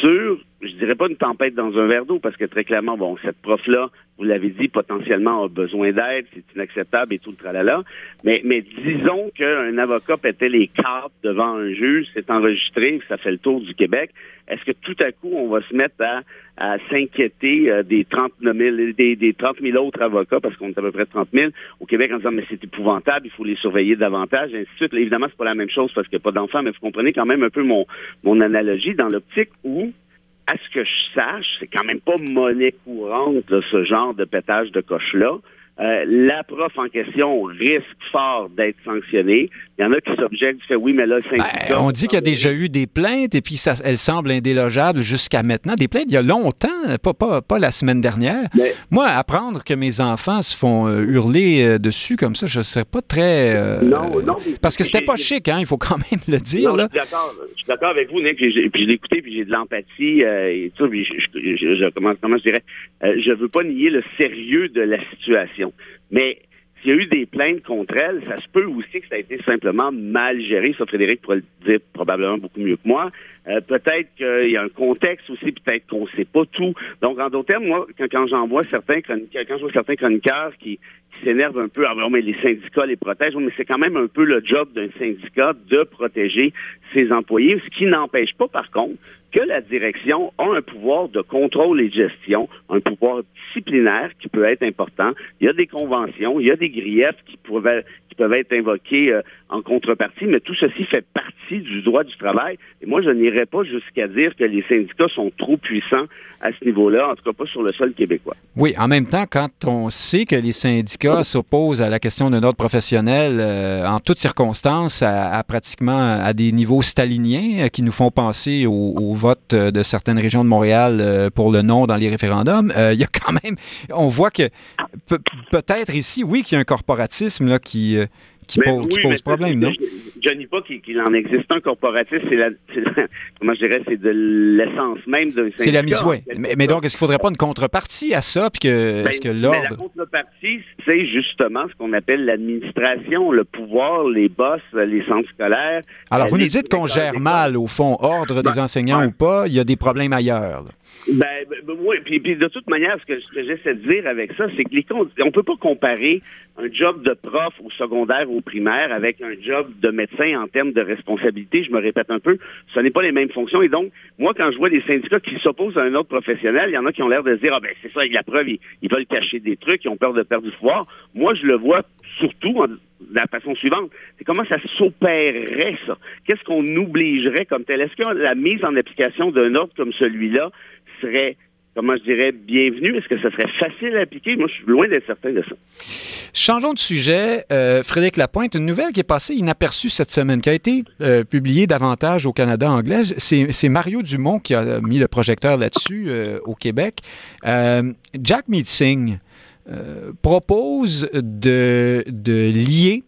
sur, je dirais pas une tempête dans un verre d'eau, parce que très clairement, bon, cette prof-là, vous l'avez dit, potentiellement a besoin d'aide, c'est inacceptable et tout le tralala. Mais, mais disons qu'un avocat pétait les cartes devant un juge, c'est enregistré, ça fait le tour du Québec. Est-ce que tout à coup, on va se mettre à, à s'inquiéter euh, des 39 000, des, des 30 000 autres avocats, parce qu'on est à peu près 30 000 au Québec en disant, mais c'est épouvantable, il faut les surveiller davantage, et ainsi de suite. évidemment, c'est pas la même chose parce qu'il n'y a pas d'enfants, mais vous comprenez quand même un peu mon, mon analogie dans l'optique où à ce que je sache, c'est quand même pas monnaie courante, ce genre de pétage de coche-là. Euh, la prof en question risque fort d'être sanctionnée. Il y en a qui s'objectent, qui oui, mais là, ben, On dit qu'il y a déjà eu des plaintes et puis ça, elles semblent indélogeables jusqu'à maintenant. Des plaintes il y a longtemps, pas, pas, pas la semaine dernière. Moi, apprendre que mes enfants se font euh, hurler euh, dessus comme ça, je ne serais pas très... non, non. Parce que c'était pas chic, hein, il faut quand même le dire. Non, Je suis d'accord avec vous, Nick, puis je l'ai écouté, puis j'ai de l'empathie et tout, puis je, je, je, comment, comment je dirais, je veux pas nier le sérieux de la situation. Mais s'il y a eu des plaintes contre elle, ça se peut aussi que ça a été simplement mal géré. Ça, Frédéric pourrait le dire probablement beaucoup mieux que moi. Euh, peut-être qu'il y a un contexte aussi, peut-être qu'on ne sait pas tout. Donc, en d'autres termes, moi, quand, j'en vois certains chroniqueurs, quand je vois certains chroniqueurs qui, qui s'énervent un peu, ah mais les syndicats les protègent, mais c'est quand même un peu le job d'un syndicat de protéger ses employés, ce qui n'empêche pas, par contre, que la direction a un pouvoir de contrôle et de gestion, un pouvoir disciplinaire qui peut être important. Il y a des conventions, il y a des griefs qui peuvent, qui peuvent être invoqués euh, en contrepartie, mais tout ceci fait partie du droit du travail. Et moi, je n'irai pas jusqu'à dire que les syndicats sont trop puissants à ce niveau-là, en tout cas pas sur le sol québécois. Oui, en même temps, quand on sait que les syndicats s'opposent à la question d'un ordre professionnel euh, en toutes circonstances, à, pratiquement à des niveaux staliniens euh, qui nous font penser au, vote de certaines régions de Montréal euh, pour le non dans les référendums, il y a quand même, on voit que peut-être ici, oui, qu'il y a un corporatisme là, qui qui, pose, problème, non? Je, ne dis pas qu'il en existe un corporatif, c'est la, comment je dirais, c'est de l'essence même d'un syndicat. C'est la mise, oui. Mais, donc, est-ce qu'il ne faudrait pas une contrepartie à ça, puis que, ben, est-ce que l'ordre... La contrepartie, c'est justement ce qu'on appelle l'administration, le pouvoir, les boss, les centres scolaires. Alors, vous nous dites qu'on gère mal, au fond, ordre des ben, enseignants ou pas, il y a des problèmes ailleurs. Ben, ben, ben, oui, puis, puis, de toute manière, ce que, j'essaie de dire avec ça, c'est que les on peut pas comparer un job de prof au secondaire ou au primaire avec un job de médecin en termes de responsabilité. Je me répète un peu, ce n'est pas les mêmes fonctions. Et donc, moi, quand je vois des syndicats qui s'opposent à un autre professionnel, il y en a qui ont l'air de se dire, ah ben c'est ça, avec la preuve, ils, veulent cacher des trucs, ils ont peur de perdre du pouvoir. Moi, je le vois surtout de la façon suivante. C'est comment ça s'opérerait, ça? Qu'est-ce qu'on obligerait comme tel? Est-ce que la mise en application d'un ordre comme celui-là serait comment je dirais, bienvenue? Est-ce que ça serait facile à appliquer? Moi, je suis loin d'être certain de ça. Changeons de sujet. Euh, Frédéric Lapointe, une nouvelle qui est passée inaperçue cette semaine, qui a été euh, publiée davantage au Canada anglais. C'est Mario Dumont qui a mis le projecteur là-dessus euh, au Québec. Jack Meeting propose de, de lier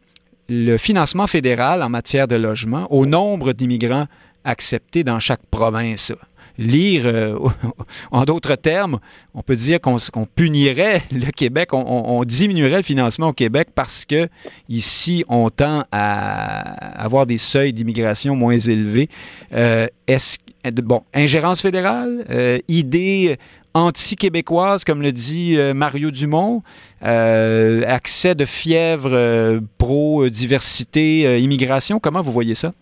le financement fédéral en matière de logement au nombre d'immigrants acceptés dans chaque province lire, euh, en d'autres termes, on peut dire qu'on punirait le Québec, on, diminuerait le financement au Québec parce que ici, on tend à avoir des seuils d'immigration moins élevés. Euh, est-ce bon, ingérence fédérale, euh, idée anti-québécoise, comme le dit Mario Dumont, accès de fièvre pro-diversité, immigration, comment vous voyez ça?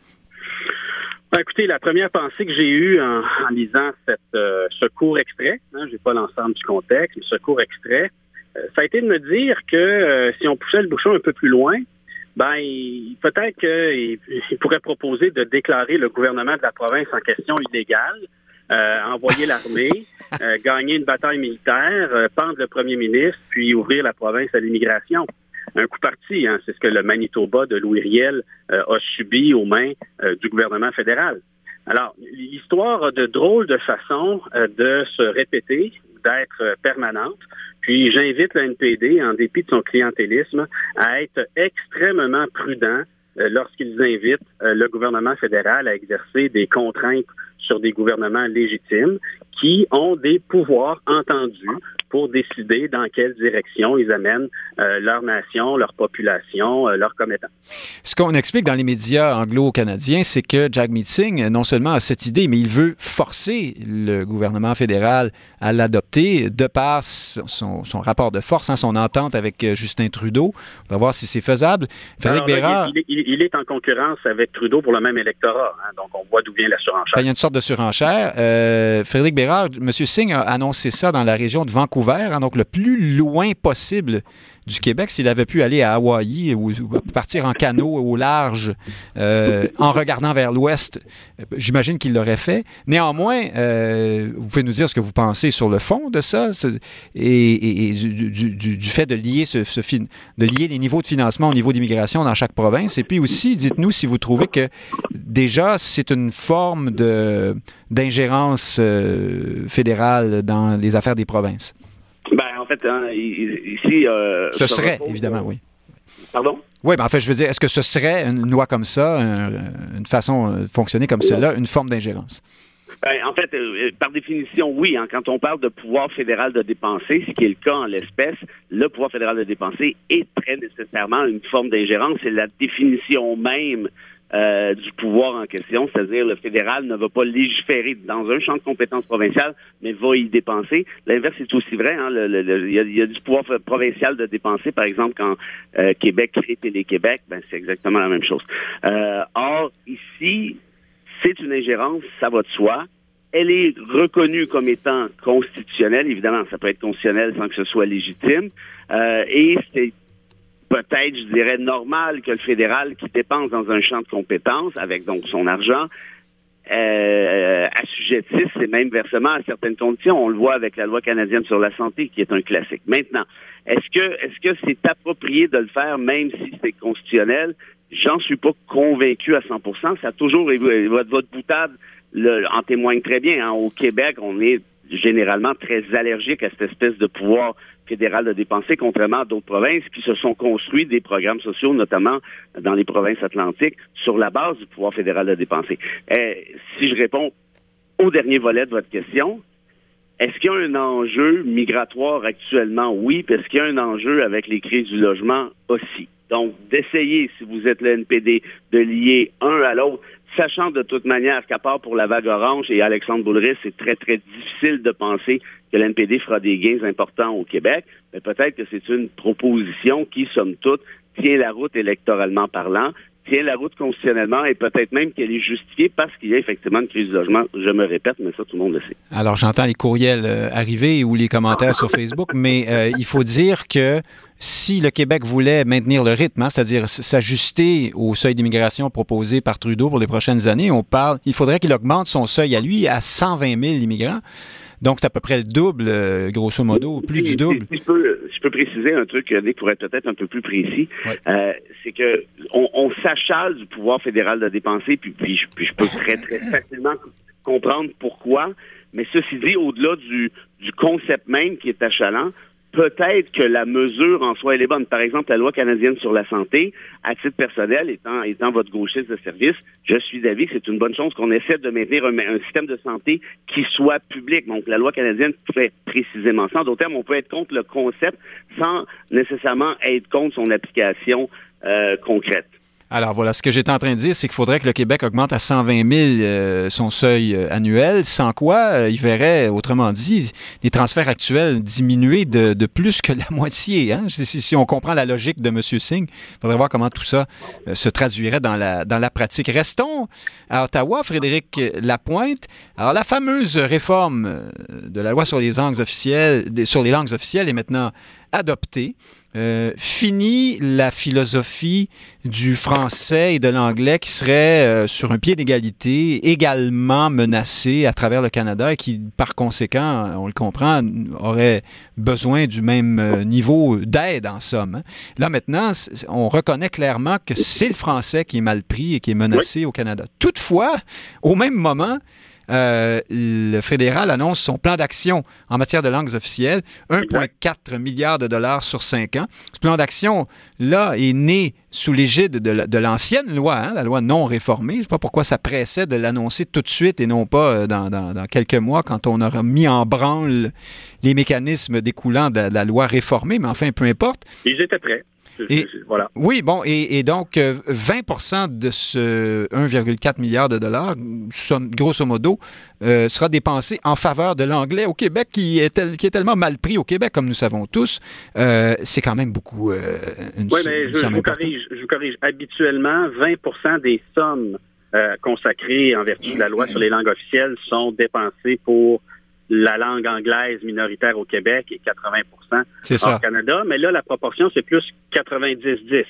Ben, écoutez, la première pensée que j'ai eue en, lisant cette, euh, ce court extrait, hein, j'ai pas l'ensemble du contexte, mais ce court extrait, euh, ça a été de me dire que euh, si on poussait le bouchon un peu plus loin, ben peut-être qu'il il pourrait proposer de déclarer le gouvernement de la province en question illégal, envoyer l'armée, gagner une bataille militaire, pendre le premier ministre, puis ouvrir la province à l'immigration un coup parti. Hein. C'est ce que le Manitoba de Louis Riel euh, a subi aux mains euh, du gouvernement fédéral. Alors, l'histoire a de drôles de façons euh, de se répéter, d'être permanente. Puis j'invite le NPD, en dépit de son clientélisme, à être extrêmement prudent lorsqu'ils invitent le gouvernement fédéral à exercer des contraintes sur des gouvernements légitimes qui ont des pouvoirs entendus pour décider dans quelle direction ils amènent euh, leur nation, leur population, euh, leurs commettants. Ce qu'on explique dans les médias anglo-canadiens, c'est que Jack Meeting, non seulement a cette idée, mais il veut forcer le gouvernement fédéral à l'adopter de par son, rapport de force, hein, son entente avec euh, Justin Trudeau. On va voir si c'est faisable. Frédéric Bérard... Il, est en concurrence avec Trudeau pour le même électorat, hein, donc on voit d'où vient la surenchère. Ben, il y a une sorte de surenchère. Frédéric Bérard, M. Singh a annoncé ça dans la région de Vancouver Hein, donc le plus loin possible du Québec, s'il avait pu aller à Hawaï ou, partir en canot au large euh, en regardant vers l'ouest, j'imagine qu'il l'aurait fait. Néanmoins, euh, vous pouvez nous dire ce que vous pensez sur le fond de ça et, du, fait de lier, les niveaux de financement au niveau d'immigration dans chaque province. Et puis aussi, dites-nous si vous trouvez que déjà c'est une forme d'ingérence euh, fédérale dans les affaires des provinces. Ben, en fait, hein, ici. Euh, ce serait, évidemment, oui. Pardon? Oui, ben en fait, je veux dire, est-ce que ce serait une loi comme ça, une façon de fonctionner comme celle-là, une forme d'ingérence? Ben, en fait, euh, par définition, oui. Hein, quand on parle de pouvoir fédéral de dépenser, ce qui est le cas en l'espèce, le pouvoir fédéral de dépenser est très nécessairement une forme d'ingérence. C'est la définition même euh, du pouvoir en question, c'est-à-dire le fédéral ne va pas légiférer dans un champ de compétences provinciales, mais va y dépenser. L'inverse est aussi vrai. Hein, il, y a, du pouvoir provincial de dépenser, par exemple, quand euh, Québec crée Télé-Québec, ben, c'est exactement la même chose. Euh, or, ici, c'est une ingérence, ça va de soi. Elle est reconnue comme étant constitutionnelle, évidemment, ça peut être constitutionnel sans que ce soit légitime, et c'est peut-être, je dirais, normal que le fédéral qui dépense dans un champ de compétences, avec donc son argent, euh, assujettisse ces mêmes versements à certaines conditions. On le voit avec la loi canadienne sur la santé, qui est un classique. Maintenant, est-ce que est-ce que c'est approprié de le faire, même si c'est constitutionnel? J'en suis pas convaincu à 100% Ça a toujours votre, votre boutade en témoigne très bien. Hein. Au Québec, on est généralement très allergique à cette espèce de pouvoir fédéral de dépenser, contrairement à d'autres provinces qui se sont construits des programmes sociaux, notamment dans les provinces atlantiques, sur la base du pouvoir fédéral de dépenser. Eh, si je réponds au dernier volet de votre question, est-ce qu'il y a un enjeu migratoire actuellement? Oui, parce qu'il y a un enjeu avec les crises du logement aussi. Donc, d'essayer, si vous êtes le NPD, de lier un à l'autre, sachant de toute manière qu'à part pour la vague orange et Alexandre Boulris, c'est très, très difficile de penser que l'NPD fera des gains importants au Québec, mais peut-être que c'est une proposition qui, somme toute, tient la route électoralement parlant, tient la route constitutionnellement et peut-être même qu'elle est justifiée parce qu'il y a effectivement une crise de logement. Je me répète, mais ça, tout le monde le sait. Alors, j'entends les courriels euh, arriver ou les commentaires sur Facebook, mais euh, il faut dire que si le Québec voulait maintenir le rythme, hein, c'est-à-dire s'ajuster au seuil d'immigration proposé par Trudeau pour les prochaines années, on parle, il faudrait qu'il augmente son seuil à lui à 120 000 immigrants. Donc, c'est à peu près le double, euh, grosso modo, plus du double. Si, je, peux, préciser un truc, Nick, pour être peut-être un peu plus précis, euh, c'est que on, s'achale du pouvoir fédéral de dépenser, puis, puis, je peux très, très facilement comprendre pourquoi. Mais ceci dit, au-delà du, du concept même qui est achalant, peut-être que la mesure en soi elle est bonne. Par exemple, la loi canadienne sur la santé, à titre personnel, étant, étant votre gauchiste de service, je suis d'avis que c'est une bonne chose qu'on essaie de maintenir un, système de santé qui soit public. Donc, la loi canadienne fait précisément ça. En d'autres termes, on peut être contre le concept sans nécessairement être contre son application euh, concrète. Alors voilà, ce que j'étais en train de dire, c'est qu'il faudrait que le Québec augmente à 120 000 euh, son seuil euh, annuel, sans quoi euh, il verrait, autrement dit, les transferts actuels diminuer de, plus que la moitié. Hein? Si, on comprend la logique de M. Singh, il faudrait voir comment tout ça se traduirait dans la, dans la pratique. Restons à Ottawa, Frédéric Lapointe. Alors la fameuse réforme de la loi sur les langues officielles, sur les langues officielles est maintenant adoptée. Euh, fini la philosophie du français et de l'anglais qui serait euh, sur un pied d'égalité, également menacé à travers le Canada et qui, par conséquent, on le comprend, aurait besoin du même euh, niveau d'aide en somme. Hein. Là maintenant, on reconnaît clairement que c'est le français qui est mal pris et qui est menacé au Canada. Toutefois, au même moment, euh, le fédéral annonce son plan d'action en matière de langues officielles, 1,4 milliard de dollars sur cinq ans. Ce plan d'action-là est né sous l'égide de l'ancienne loi, hein, la loi non réformée. Je ne sais pas pourquoi ça pressait de l'annoncer tout de suite et non pas euh, dans, quelques mois quand on aura mis en branle les mécanismes découlant de, de la loi réformée, mais enfin, peu importe. Ils étaient prêts. Voilà. Oui, bon, et, donc 20% euh, de ce 1,4 milliard de dollars, grosso modo, euh, sera dépensé en faveur de l'anglais au Québec, qui est, qui est tellement mal pris au Québec, comme nous savons tous. Euh, c'est quand même beaucoup. une oui, mais je, vous corrige, je vous corrige. Habituellement, 20% des sommes consacrées en vertu de la loi sur les langues officielles sont dépensées pour la langue anglaise minoritaire au Québec et 80% au Canada. Mais là, la proportion, c'est plus 90-10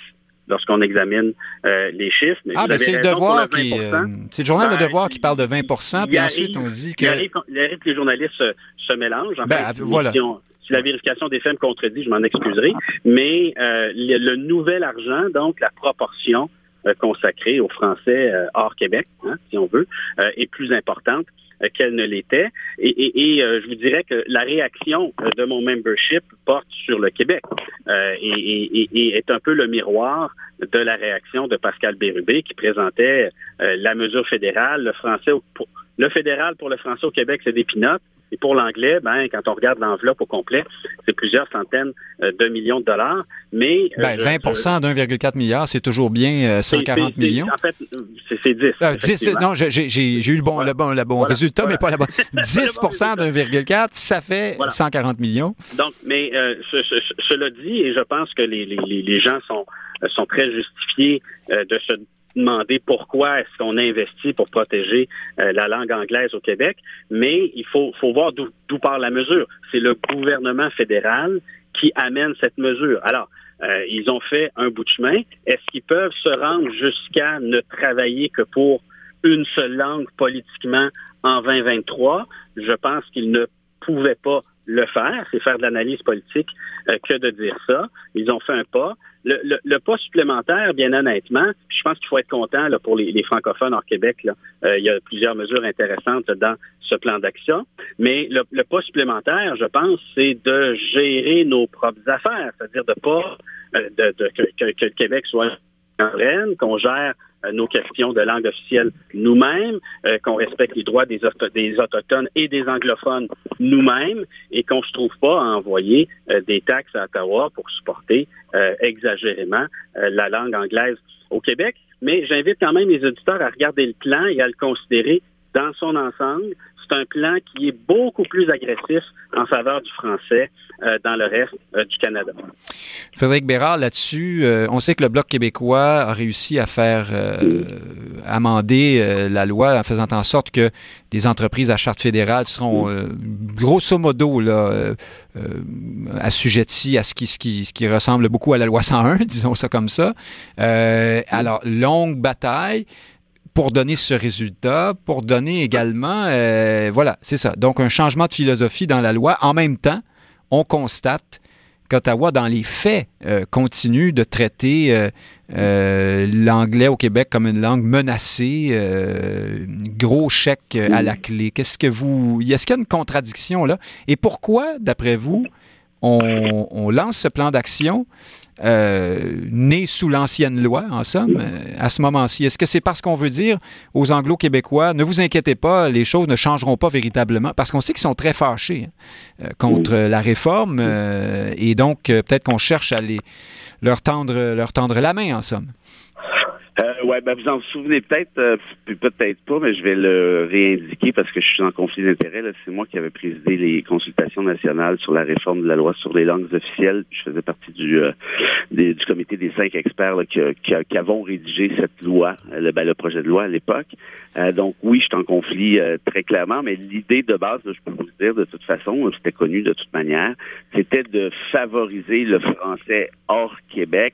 lorsqu'on examine euh, les chiffres. ah, ben c'est le devoir qui. Euh, c'est le journal Le ben, Devoir qui parle de 20% puis ensuite on dit que. Il arrive, que les journalistes se, mélangent. En ben, voilà. Si, la vérification des faits me contredit, je m'en excuserai. Mais euh, le, nouvel argent, donc la proportion consacrée aux Français hors Québec, hein, si on veut, est plus importante. Euh, qu'elle ne l'était. Et, euh, je vous dirais que la réaction euh, de mon membership porte sur le Québec et, est un peu le miroir de la réaction de Pascal Bérubé qui présentait la mesure fédérale, le français, le fédéral pour le français au Québec, c'est des pinottes. Et pour l'anglais, ben, quand on regarde l'enveloppe au complet, c'est plusieurs centaines euh, de millions de dollars. Mais ben, 20% d'1,4 milliard, c'est toujours bien 140 millions. En fait, c'est 10. 10 non, j'ai eu le bon, le bon, le bon résultat, mais pas la bonne. 10 d'1,4, ça fait 140 millions. Donc, mais cela dit, et je pense que les, les, les gens sont, sont très justifiés de se demander pourquoi est-ce qu'on investit pour protéger euh, la langue anglaise au Québec, mais il faut, faut voir d'où part la mesure. C'est le gouvernement fédéral qui amène cette mesure. Alors, euh, ils ont fait un bout de chemin. Est-ce qu'ils peuvent se rendre jusqu'à ne travailler que pour une seule langue politiquement en 2023? Je pense qu'ils ne pouvaient pas le faire, c'est faire de l'analyse politique euh, que de dire ça. Ils ont fait un pas. Le, le, pas supplémentaire, bien honnêtement, je pense qu'il faut être content là, pour les, francophones hors Québec. Là. Euh, il y a plusieurs mesures intéressantes dans ce plan d'action. Mais le, le, pas supplémentaire, je pense, c'est de gérer nos propres affaires, c'est-à-dire de pas euh, de, de, que, que, le Québec soit en reine, qu'on gère nos questions de langue officielle nous-mêmes, euh, qu'on respecte les droits des, des, autochtones et des anglophones nous-mêmes et qu'on ne se trouve pas à envoyer euh, des taxes à Ottawa pour supporter exagérément la langue anglaise au Québec. Mais j'invite quand même les auditeurs à regarder le plan et à le considérer dans son ensemble c'est un plan qui est beaucoup plus agressif en faveur du français euh, dans le reste euh, du Canada. Frédéric Bérard, là-dessus, euh, on sait que le Bloc québécois a réussi à faire amender la loi en faisant en sorte que des entreprises à charte fédérale seront grosso modo là, assujetties à ce qui, ce, qui, ce qui ressemble beaucoup à la loi 101, disons ça comme ça. alors, longue bataille pour donner ce résultat, pour donner également, euh, voilà, c'est ça. Donc un changement de philosophie dans la loi. En même temps, on constate qu'Ottawa, dans les faits, euh, continue de traiter euh, l'anglais au Québec comme une langue menacée, gros chèque à la clé. Qu'est-ce que vous... Est-ce qu'il y a une contradiction là? Et pourquoi, d'après vous, on, on, lance ce plan d'action? Euh, né sous l'ancienne loi, en somme, euh, à ce moment-ci. Est-ce que c'est parce qu'on veut dire aux Anglo-Québécois, ne vous inquiétez pas, les choses ne changeront pas véritablement, parce qu'on sait qu'ils sont très fâchés hein, euh, contre la réforme, et donc peut-être qu'on cherche à les, leur, tendre, leur tendre la main, en somme. Euh, ouais, ben vous en souvenez peut-être, euh, peut-être pas, mais je vais le réindiquer parce que je suis en conflit d'intérêt. C'est moi qui avais présidé les consultations nationales sur la réforme de la loi sur les langues officielles. Je faisais partie du euh, du comité des cinq experts qui, qui, avons rédigé cette loi, le, ben, le projet de loi à l'époque. Euh, donc oui, je suis en conflit très clairement, mais l'idée de base, je peux vous le dire de toute façon, c'était connu de toute manière, c'était de favoriser le français hors Québec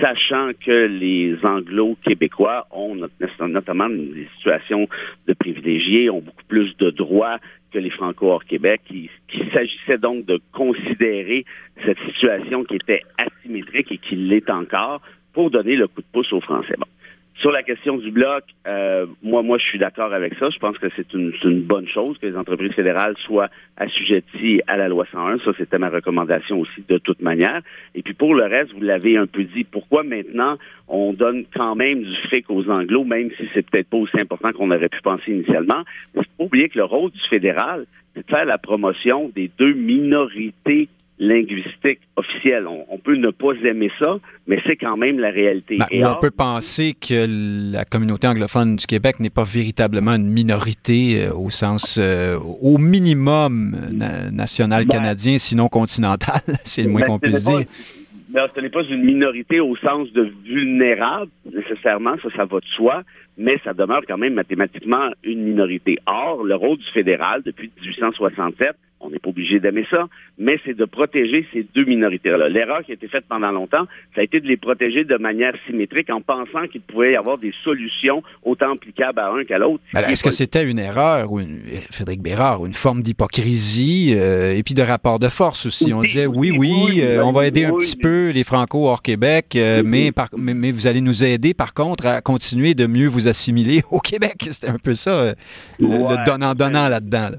sachant que les anglo-québécois ont notamment des situations de privilégiés, ont beaucoup plus de droits que les franco hors Québec, qu'il s'agissait donc de considérer cette situation qui était asymétrique et qui l'est encore pour donner le coup de pouce aux Français. Sur la question du bloc, euh, moi, moi, je suis d'accord avec ça. Je pense que c'est une, une, bonne chose que les entreprises fédérales soient assujetties à la loi 101. Ça, c'était ma recommandation aussi de toute manière. Et puis pour le reste, vous l'avez un peu dit. Pourquoi maintenant on donne quand même du fric aux Anglo, même si c'est peut-être pas aussi important qu'on aurait pu penser initialement? Il faut oublier que le rôle du fédéral, c'est de faire la promotion des deux minorités linguistique officielle. On, peut ne pas aimer ça, mais c'est quand même la réalité. Ben, on peut penser que la communauté anglophone du Québec n'est pas véritablement une minorité euh, au sens, euh, au minimum national ben, canadien, sinon continental. c'est le moins ben, qu'on puisse dire. ce n'est pas une minorité au sens de vulnérable, nécessairement, ça, ça va de soi, mais ça demeure quand même mathématiquement une minorité. Or, le rôle du fédéral, depuis 1867, on n'est pas obligé d'aimer ça, mais c'est de protéger ces deux minorités-là. L'erreur qui a été faite pendant longtemps, ça a été de les protéger de manière symétrique en pensant qu'il pouvait y avoir des solutions autant applicables à un qu'à l'autre. Est-ce que c'était une erreur, ou une, Frédéric Bérard, une forme d'hypocrisie euh, et puis de rapport de force aussi? On disait oui, oui, euh, on va aider un petit peu les Franco hors Québec, euh, mais, mais, vous allez nous aider par contre à continuer de mieux vous assimiler au Québec. C'était un peu ça, le donnant-donnant là-dedans.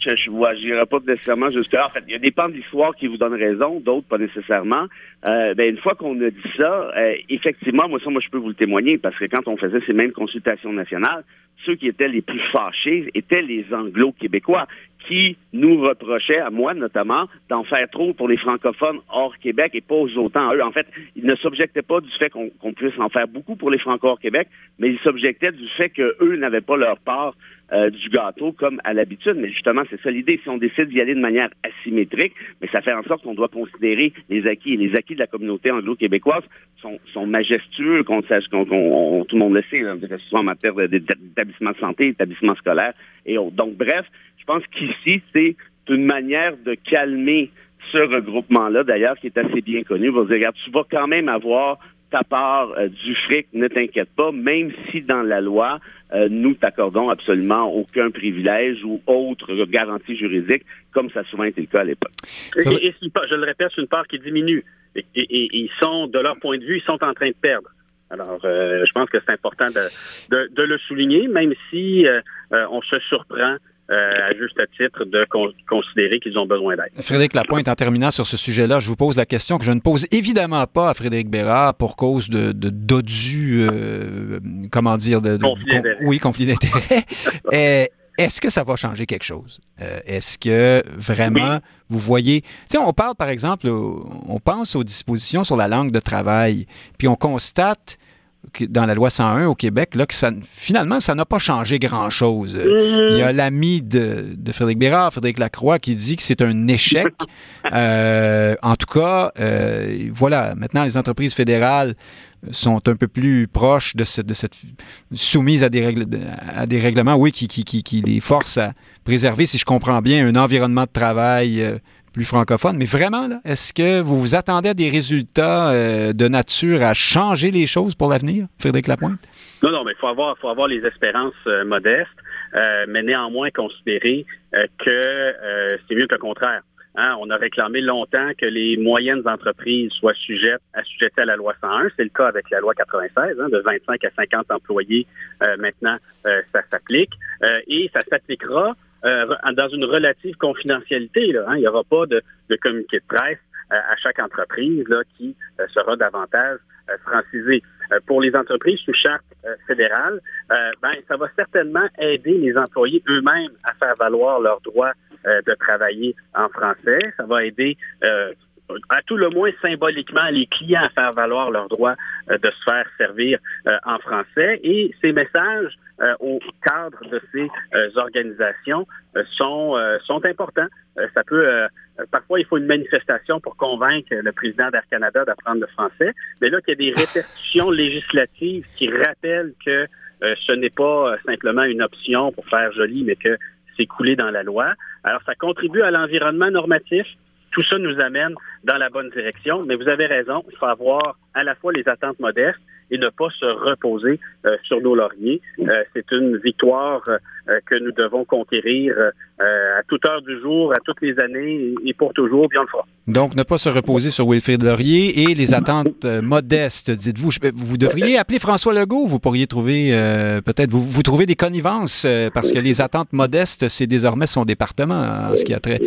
Je n'irai pas il y a des pans d'histoire qui vous donnent raison, d'autres pas nécessairement. Euh, ben, une fois qu'on a dit ça, euh, effectivement, moi ça, moi je peux vous le témoigner parce que quand on faisait ces mêmes consultations nationales, ceux qui étaient les plus fâchés étaient les anglo-québécois qui nous reprochaient, à moi notamment, d'en faire trop pour les francophones hors Québec et pas autant à eux. En fait, ils ne s'objectaient pas du fait qu'on puisse en faire beaucoup pour les franco hors Québec, mais ils s'objectaient du fait qu'eux n'avaient pas leur part euh, du gâteau comme à l'habitude. Mais justement, c'est ça l'idée. Si on décide d'y aller de manière asymétrique, mais ça fait en sorte qu'on doit considérer les acquis. Et les acquis de la communauté anglo-québécoise sont, majestueux, qu'on sache, qu'on, tout le monde le sait, que ce soit en matière d'établissement de santé, d'établissement scolaire. Et donc, bref, je pense qu'ici, c'est une manière de calmer ce regroupement-là, d'ailleurs, qui est assez bien connu. Vous dire, regarde, tu vas quand même avoir ta part euh, du fric, ne t'inquiète pas, même si dans la loi, euh, nous t'accordons absolument aucun privilège ou autre garantie juridique, comme ça a souvent été le cas à l'époque. Et, je le répète, c'est une part qui diminue. Et, ils sont, de leur point de vue, ils sont en train de perdre. Alors, euh, je pense que c'est important de, le souligner, même si on se surprend euh, à juste titre de considérer qu'ils ont besoin d'aide. Frédéric Lapointe, en terminant sur ce sujet-là, je vous pose la question que je ne pose évidemment pas à Frédéric Bérard pour cause de, de dodu, euh, comment dire, de, conflit oui, conflit d'intérêt. Est-ce que ça va changer quelque chose? Euh, est-ce que vraiment vous voyez... Tu sais, on parle par exemple, on pense aux dispositions sur la langue de travail, puis on constate dans la loi 101 au Québec, là, que ça, finalement, ça n'a pas changé grand-chose. Mm-hmm. Il y a l'ami de, Frédéric Bérard, Frédéric Lacroix, qui dit que c'est un échec. Euh, en tout cas, euh, voilà, maintenant, les entreprises fédérales sont un peu plus proches de cette, de cette soumise à des, règles, à des règlements, oui, qui, qui, qui, les forcent à préserver, si je comprends bien, un environnement de travail euh, francophone. Mais vraiment, est-ce que vous vous attendez à des résultats euh, de nature à changer les choses pour l'avenir, Frédéric Lapointe? Non, non, mais il faut avoir, les espérances euh, modestes, euh, mais néanmoins considérer que c'est mieux que le contraire. Hein. on a réclamé longtemps que les moyennes entreprises soient sujettes, à la loi 101. C'est le cas avec la loi 96, hein, de 25 à 50 employés. maintenant, ça s'applique. et ça s'appliquera euh, dans une relative confidentialité. Là, hein. Il n'y aura pas de, communiqué de presse euh, à chaque entreprise là, qui euh, sera davantage francisé. pour les entreprises sous charte fédérale, ben, ça va certainement aider les employés eux-mêmes à faire valoir leur droit de travailler en français. Ça va aider à tout le moins symboliquement les clients à faire valoir leur droit de se faire servir en français. Et ces messages euh, au cadre de ces euh, organisations euh, sont sont importants. ça peut parfois il faut une manifestation pour convaincre le président d'Air Canada d'apprendre le français, mais là qu'il y a des répercussions législatives qui rappellent que ce n'est pas simplement une option pour faire joli, mais que c'est coulé dans la loi. Alors ça contribue à l'environnement normatif. Tout ça nous amène dans la bonne direction, mais vous avez raison, il faut avoir à la fois les attentes modestes et ne pas se reposer euh, sur nos lauriers. Euh, c'est une victoire euh, que nous devons conquérir à toute heure du jour, à toutes les années et pour toujours, bien le fera. Donc, ne pas se reposer sur Wilfrid Laurier et les attentes modestes, dites-vous. Vous devriez appeler François Legault. Vous pourriez trouver, peut-être, vous, vous trouvez des connivences parce que les attentes modestes, c'est désormais son département en ce qui a trait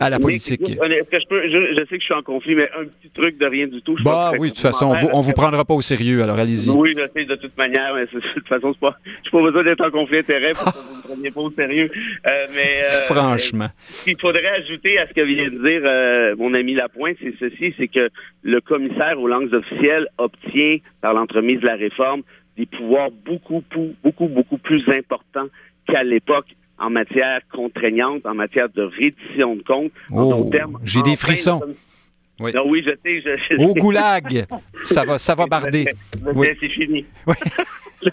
à la politique. je, sais que je suis en conflit, mais un petit truc de rien du tout. bah oui, de toute façon, on ne vous prendra pas au sérieux, alors allez-y. Oui, je sais, de toute manière, mais de toute façon, je n'ai pas besoin d'être en conflit d'intérêt pour que vous ne me preniez pas au sérieux. Euh, mais, euh, Franchement. Ce qu'il faudrait ajouter à ce que vient de dire euh, mon ami Lapointe, c'est ceci, c'est que le commissaire aux langues officielles obtient, par l'entremise de la réforme, des pouvoirs beaucoup, beaucoup, beaucoup plus importants qu'à l'époque en matière contraignante, en matière de reddition de comptes. Oh, j'ai des frissons. Oui. Non, oui, je sais. Je, Au goulag, ça va, ça va barder. Oui. C'est fini. Oui.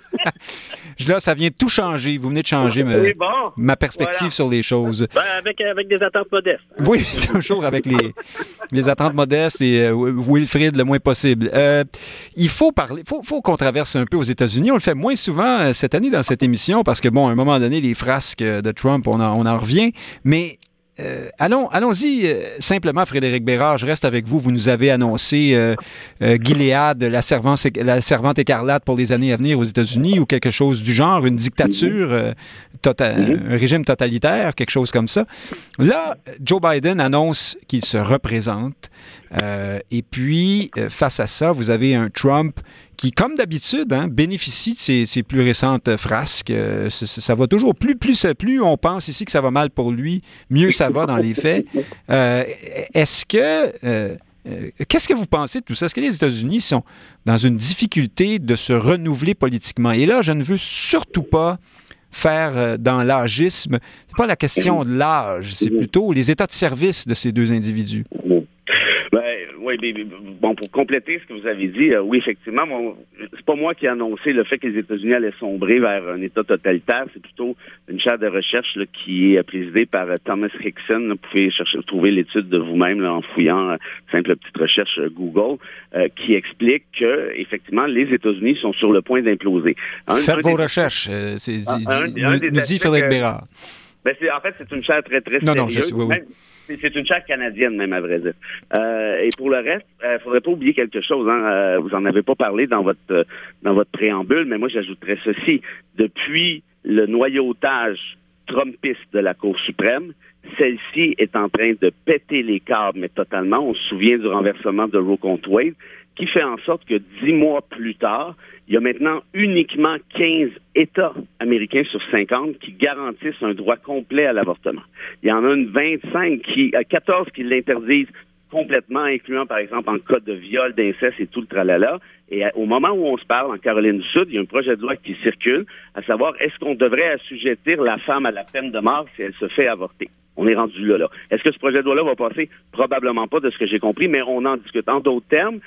Là, ça vient tout changer. Vous venez de changer ma, perspective sur les choses. Ben, avec, avec des attentes modestes. Oui, toujours avec les, les attentes modestes et euh, Wilfrid le moins possible. Euh, il faut parler, il faut, faut qu'on traverse un peu aux États-Unis. On le fait moins souvent euh, cette année dans cette émission parce que, bon, à un moment donné, les frasques de Trump, on on en revient. Mais euh, allons, allons-y euh, simplement, Frédéric Bérard. Je reste avec vous. Vous nous avez annoncé euh, Gilead, la, servante, la servante écarlate pour les années à venir aux États-Unis ou quelque chose du genre, une dictature, tota-, un régime totalitaire, quelque chose comme ça. Là, Joe Biden annonce qu'il se représente. et puis, face à ça, vous avez un Trump qui, comme d'habitude, hein, bénéficie de ses, plus récentes frasques. ça, va toujours plus, plus, plus on pense ici que ça va mal pour lui, mieux ça va dans les faits. Est-ce que Qu'est-ce que vous pensez de tout ça? Est-ce que les États-Unis sont dans une difficulté de se renouveler politiquement? Et là, je ne veux surtout pas faire euh, dans l'âgisme. C'est pas la question de l'âge, c'est plutôt les états de service de ces deux individus. Oui, bon, pour compléter ce que vous avez dit, euh, oui, effectivement, bon, c'est pas moi qui ai annoncé le fait que les États-Unis allaient sombrer vers un État totalitaire. C'est plutôt une chaire de recherche qui est présidée par euh, Thomas Hickson. Vous pouvez chercher, trouver l'étude de vous-même en fouillant euh, simple petite recherche Google, qui explique que effectivement les États-Unis sont sur le point d'imploser. Faites vos recherches, c'est, nous, dit Frédéric Bérard. Ben en fait, c'est une chaire très, très non, Non, je sais, oui, oui. C'est une chaire canadienne, même, à vrai dire. Euh, et pour le reste, il euh, faudrait pas oublier quelque chose. Hein. Euh, vous en avez pas parlé dans votre euh, dans votre préambule, mais moi, j'ajouterais ceci. Depuis le noyautage trumpiste de la Cour suprême, celle-ci est en train de péter les câbles, mais totalement. On se souvient du renversement de Roe contre Wade, qui fait en sorte que dix mois plus tard, il y a maintenant uniquement 15 États américains sur 50 qui garantissent un droit complet à l'avortement. Il y en a une 25 qui, 14 euh, qui l'interdisent complètement, incluant par exemple en cas de viol, d'inceste et tout le tralala. Et au moment où on se parle, en Caroline du Sud, il y a un projet de loi qui circule, à savoir est-ce qu'on devrait assujettir la femme à la peine de mort si elle se fait avorter? On est rendu là, là. Est-ce que ce projet de loi-là va passer? Probablement pas, de ce que j'ai compris, mais on en discute. En d'autres termes,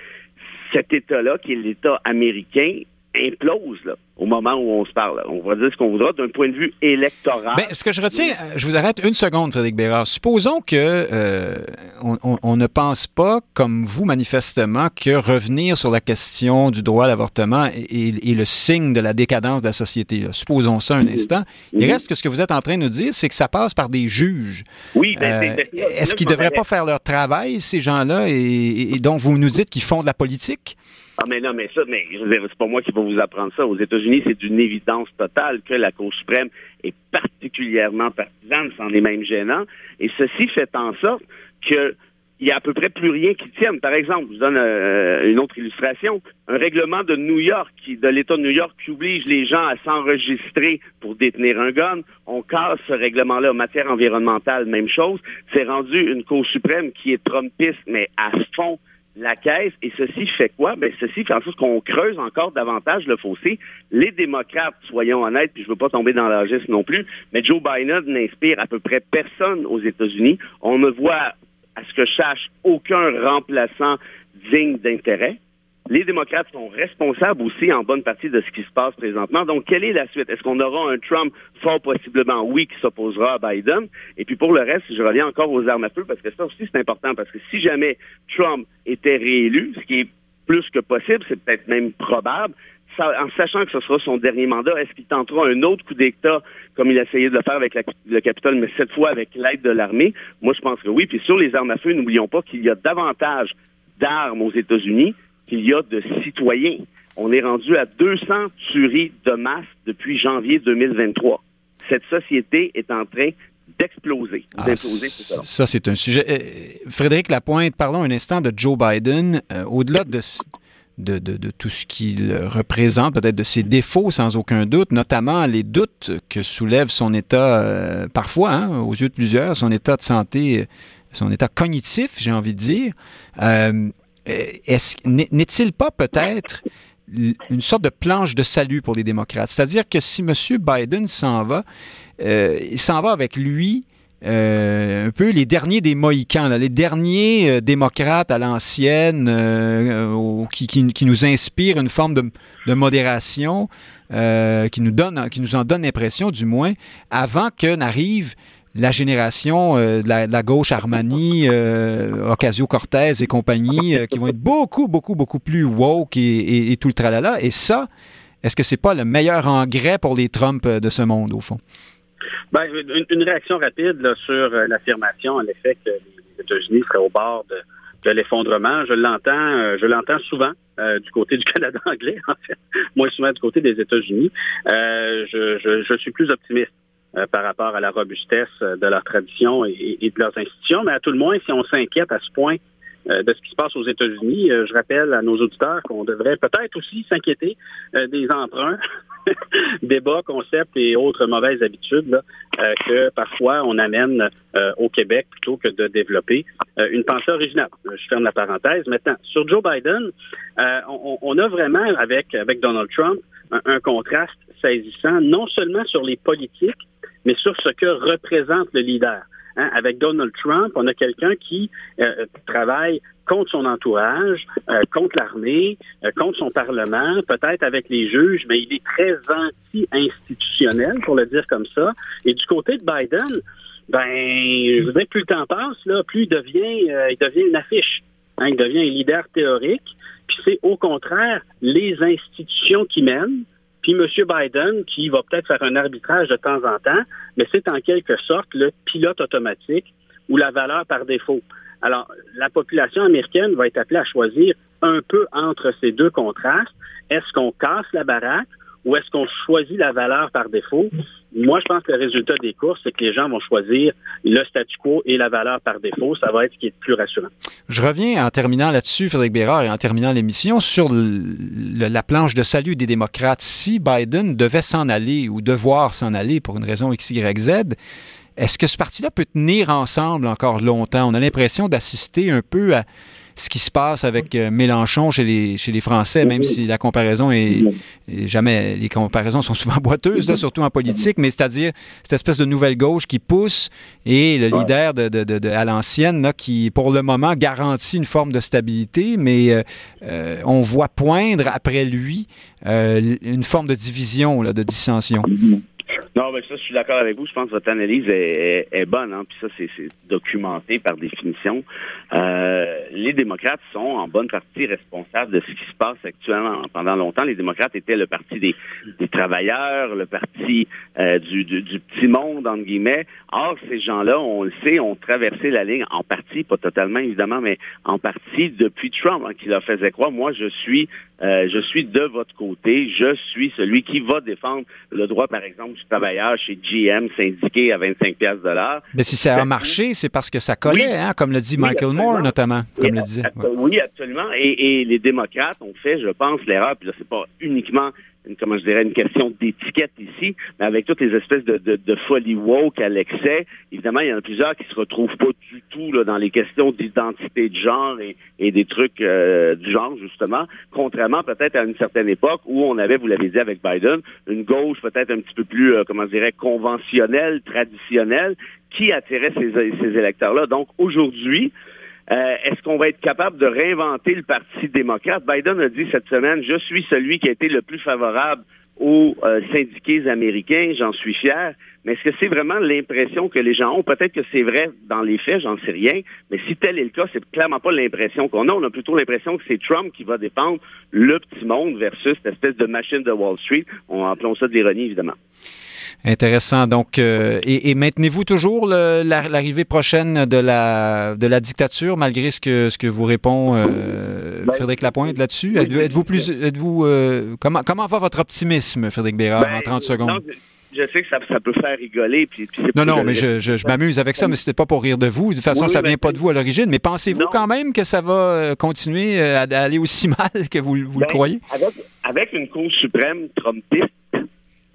cet État-là, qui est l'État américain, implose là, au moment où on se parle. On va dire ce qu'on voudra d'un point de vue électoral. Bien, ce que je retiens, je vous arrête une seconde, Frédéric Bérard. Supposons que euh, on, ne pense pas, comme vous manifestement, que revenir sur la question du droit à l'avortement est, le signe de la décadence de la société. Supposons ça un mhm. instant. Il mhm. reste que ce que vous êtes en train de nous dire, c'est que ça passe par des juges. Oui. Ben, euh, est-ce qu'ils ne devraient pas faire leur travail, ces gens-là, et, et donc vous nous dites qu'ils font de la politique? Ah, mais non, mais ça, mais c'est pas moi qui vais vous apprendre ça. Aux États-Unis, c'est d'une évidence totale que la Cour suprême est particulièrement partisane, c'en est même gênant. Et ceci fait en sorte que il y a à peu près plus rien qui tienne. Par exemple, je vous donne euh, une autre illustration. Un règlement de New York, de l'État de New York, qui oblige les gens à s'enregistrer pour détenir un gun. On casse ce règlement-là en matière environnementale, même chose. C'est rendu une Cour suprême qui est trumpiste, mais à fond la caisse, et ceci fait quoi? Ben, ceci fait en sorte qu'on creuse encore davantage le fossé. Les démocrates, soyons honnêtes, puis je veux pas tomber dans l'argiste non plus, mais Joe Biden n'inspire à peu près personne aux États-Unis. On ne voit, à ce que je sache, aucun remplaçant digne d'intérêt. Les démocrates sont responsables aussi en bonne partie de ce qui se passe présentement. Donc, quelle est la suite? Est-ce qu'on aura un Trump fort possiblement? Oui qui s'opposera à Biden? Et puis pour le reste, je reviens encore aux armes à feu parce que ça aussi c'est important parce que si jamais Trump était réélu, ce qui est plus que possible, c'est peut-être même probable, en sachant que ce sera son dernier mandat, est-ce qu'il tentera un autre coup d'État comme il a essayé de le faire avec le Capitole, mais cette fois avec l'aide de l'armée? Moi, je pense que oui. Puis sur les armes à feu, n'oublions pas qu'il y a davantage d'armes aux États-Unis qu'il y a de citoyens. On est rendu à 200 tueries de masse depuis janvier 2023. Cette société est en train d'exploser. Ah, ça, c'est un sujet. Euh, Frédéric Lapointe, parlons un instant de Joe Biden. Euh, au-delà de, de, de, tout ce qu'il représente, peut-être de ses défauts sans aucun doute, notamment les doutes que soulève son état, euh, parfois, hein, aux yeux de plusieurs, son état de santé, son état cognitif, j'ai envie de dire. Euh, n'est-il pas peut-être une sorte de planche de salut pour les démocrates? C'est-à-dire que si M. Biden s'en va, euh, il s'en va avec lui euh, un peu les derniers des Mohicans, les derniers démocrates à l'ancienne qui, nous inspirent une forme de, modération, qui, nous donne, qui nous en donne l'impression du moins, avant que n'arrive la génération euh, de, la, gauche Armani, euh, Ocasio-Cortez et compagnie, euh, qui vont être beaucoup, beaucoup, beaucoup plus woke et, tout le tralala. Et ça, est-ce que c'est pas le meilleur engrais pour les Trump de ce monde, au fond? Ben, une, réaction rapide sur l'affirmation, en effet, que les États-Unis seraient au bord de, l'effondrement. Je l'entends, je l'entends souvent du côté du Canada anglais, en fait, moins souvent du côté des États-Unis. je, suis plus optimiste. Euh, par rapport à la robustesse euh, de leur tradition et, de leurs institutions. Mais à tout le moins, si on s'inquiète à ce point de ce qui se passe aux États-Unis. je rappelle à nos auditeurs qu'on devrait peut-être aussi s'inquiéter des emprunts, débats, concepts et autres mauvaises habitudes que parfois on amène au Québec plutôt que de développer une pensée originale. Je ferme la parenthèse. Maintenant, sur Joe Biden, on, a vraiment avec Donald Trump un, contraste saisissant, non seulement sur les politiques, mais sur ce que représente le leader. Hein, avec Donald Trump, on a quelqu'un qui euh, travaille contre son entourage, euh, contre l'armée, euh, contre son Parlement, peut-être avec les juges, mais il est très anti-institutionnel, pour le dire comme ça. Et du côté de Biden, ben, je voudrais plus le temps passe, plus il devient, il devient une affiche. Hein, il devient un leader théorique. Puis c'est au contraire les institutions qui mènent, puis M. Biden qui va peut-être faire un arbitrage de temps en temps, mais c'est en quelque sorte le pilote automatique ou la valeur par défaut. Alors, la population américaine va être appelée à choisir un peu entre ces deux contrastes. Est-ce qu'on casse la baraque ou est-ce qu'on choisit la valeur par défaut? Moi, je pense que le résultat des courses, c'est que les gens vont choisir le statu quo et la valeur par défaut. Ça va être ce qui est le plus rassurant. Je reviens en terminant là-dessus, Frédéric Bérard, et en terminant l'émission, sur la planche de salut des démocrates. Si Biden devait s'en aller ou devoir s'en aller pour une raison X, Y, Z, est-ce que ce parti-là peut tenir ensemble encore longtemps? On a l'impression d'assister un peu à ce qui se passe avec euh, Mélenchon chez les, chez les Français, même si la comparaison est, jamais. Les comparaisons sont souvent boiteuses, surtout en politique, mais c'est-à-dire cette espèce de nouvelle gauche qui pousse et le leader de, à l'ancienne qui, pour le moment, garantit une forme de stabilité, mais euh, euh, on voit poindre après lui une forme de division, là, de dissension. Non, mais ça, je suis d'accord avec vous. Je pense que votre analyse est, bonne, hein, puis ça, c'est documenté par définition. Euh, les démocrates sont en bonne partie responsables de ce qui se passe actuellement. Pendant longtemps, les démocrates étaient le parti des, travailleurs, le parti euh, du, petit monde, entre guillemets. Or, ces gens-là, on le sait, ont traversé la ligne en partie, pas totalement évidemment, mais en partie depuis Trump, hein, qui leur faisait croire, moi, je suis euh, je suis de votre côté, je suis celui qui va défendre le droit, par exemple, du travailleur chez GM syndiqué à 25 pièces de l'heure. Mais si ça a marché, c'est parce que ça collait, hein, comme le dit Michael Moore notamment, comme le disait. Oui, absolument. Et, et, les démocrates ont fait, je pense, l'erreur, puis là, c'est pas uniquement comment je dirais, une question d'étiquette ici, mais avec toutes les espèces de, de, de folie woke à l'excès, évidemment, il y en a plusieurs qui se retrouvent pas du tout là, dans les questions d'identité de genre et, et des trucs euh, du genre, justement, contrairement peut-être à une certaine époque où on avait, vous l'avez dit avec Biden, une gauche peut-être un petit peu plus, euh, comment je dirais, conventionnelle, traditionnelle, qui attirait ces, ces électeurs-là. Donc aujourd'hui, euh, est-ce qu'on va être capable de réinventer le Parti démocrate? Biden a dit cette semaine, je suis celui qui a été le plus favorable aux euh, syndiqués américains, j'en suis fier. Mais est-ce que c'est vraiment l'impression que les gens ont? Peut-être que c'est vrai dans les faits, j'en sais rien. Mais si tel est le cas, c'est clairement pas l'impression qu'on a. On a plutôt l'impression que c'est Trump qui va défendre le petit monde versus cette espèce de machine de Wall Street. On appelons ça de l'ironie, évidemment. Intéressant. Donc, euh, et, maintenez-vous toujours l'arrivée prochaine de la, de la dictature, malgré ce que, ce que vous répond euh, ben, Frédéric Lapointe là-dessus? Êtes-vous plus, êtes-vous, euh, comment, comment va votre optimisme, Frédéric Bérard, en 30 ben, secondes? je sais que ça, peut faire rigoler. Puis, non, non, mais je, je, m'amuse avec ça, mais c'était pas pour rire de vous. De toute façon, ça vient pas de vous à l'origine. Mais pensez-vous quand même que ça va continuer à, aller aussi mal que vous, vous le ben, croyez? Avec, avec, une Cour suprême trumpiste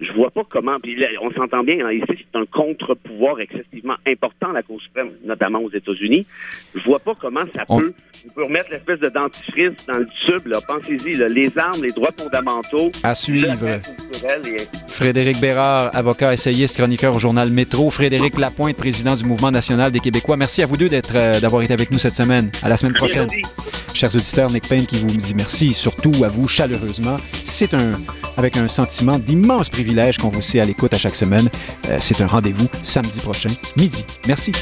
je vois pas comment. Puis on s'entend bien, hein, ici, c'est un contre-pouvoir excessivement important, la Cour suprême, notamment aux États-Unis. Je vois pas comment ça peut. On peut remettre l'espèce de dentifrice dans le tube. Pensez-y, les armes, les droits fondamentaux. À suivre. Frédéric Bérard, avocat, essayiste, chroniqueur au journal Métro. Frédéric Lapointe, président du Mouvement national des Québécois. Merci à vous deux d'être, euh, d'avoir été avec nous cette semaine. À la semaine prochaine. Chers auditeurs, Nick Payne qui vous dit merci, surtout à vous chaleureusement. C'est un, avec un sentiment d'immense privilège qu'on vous sait à l'écoute à chaque semaine. Euh, c'est un rendez-vous samedi prochain, midi. Merci.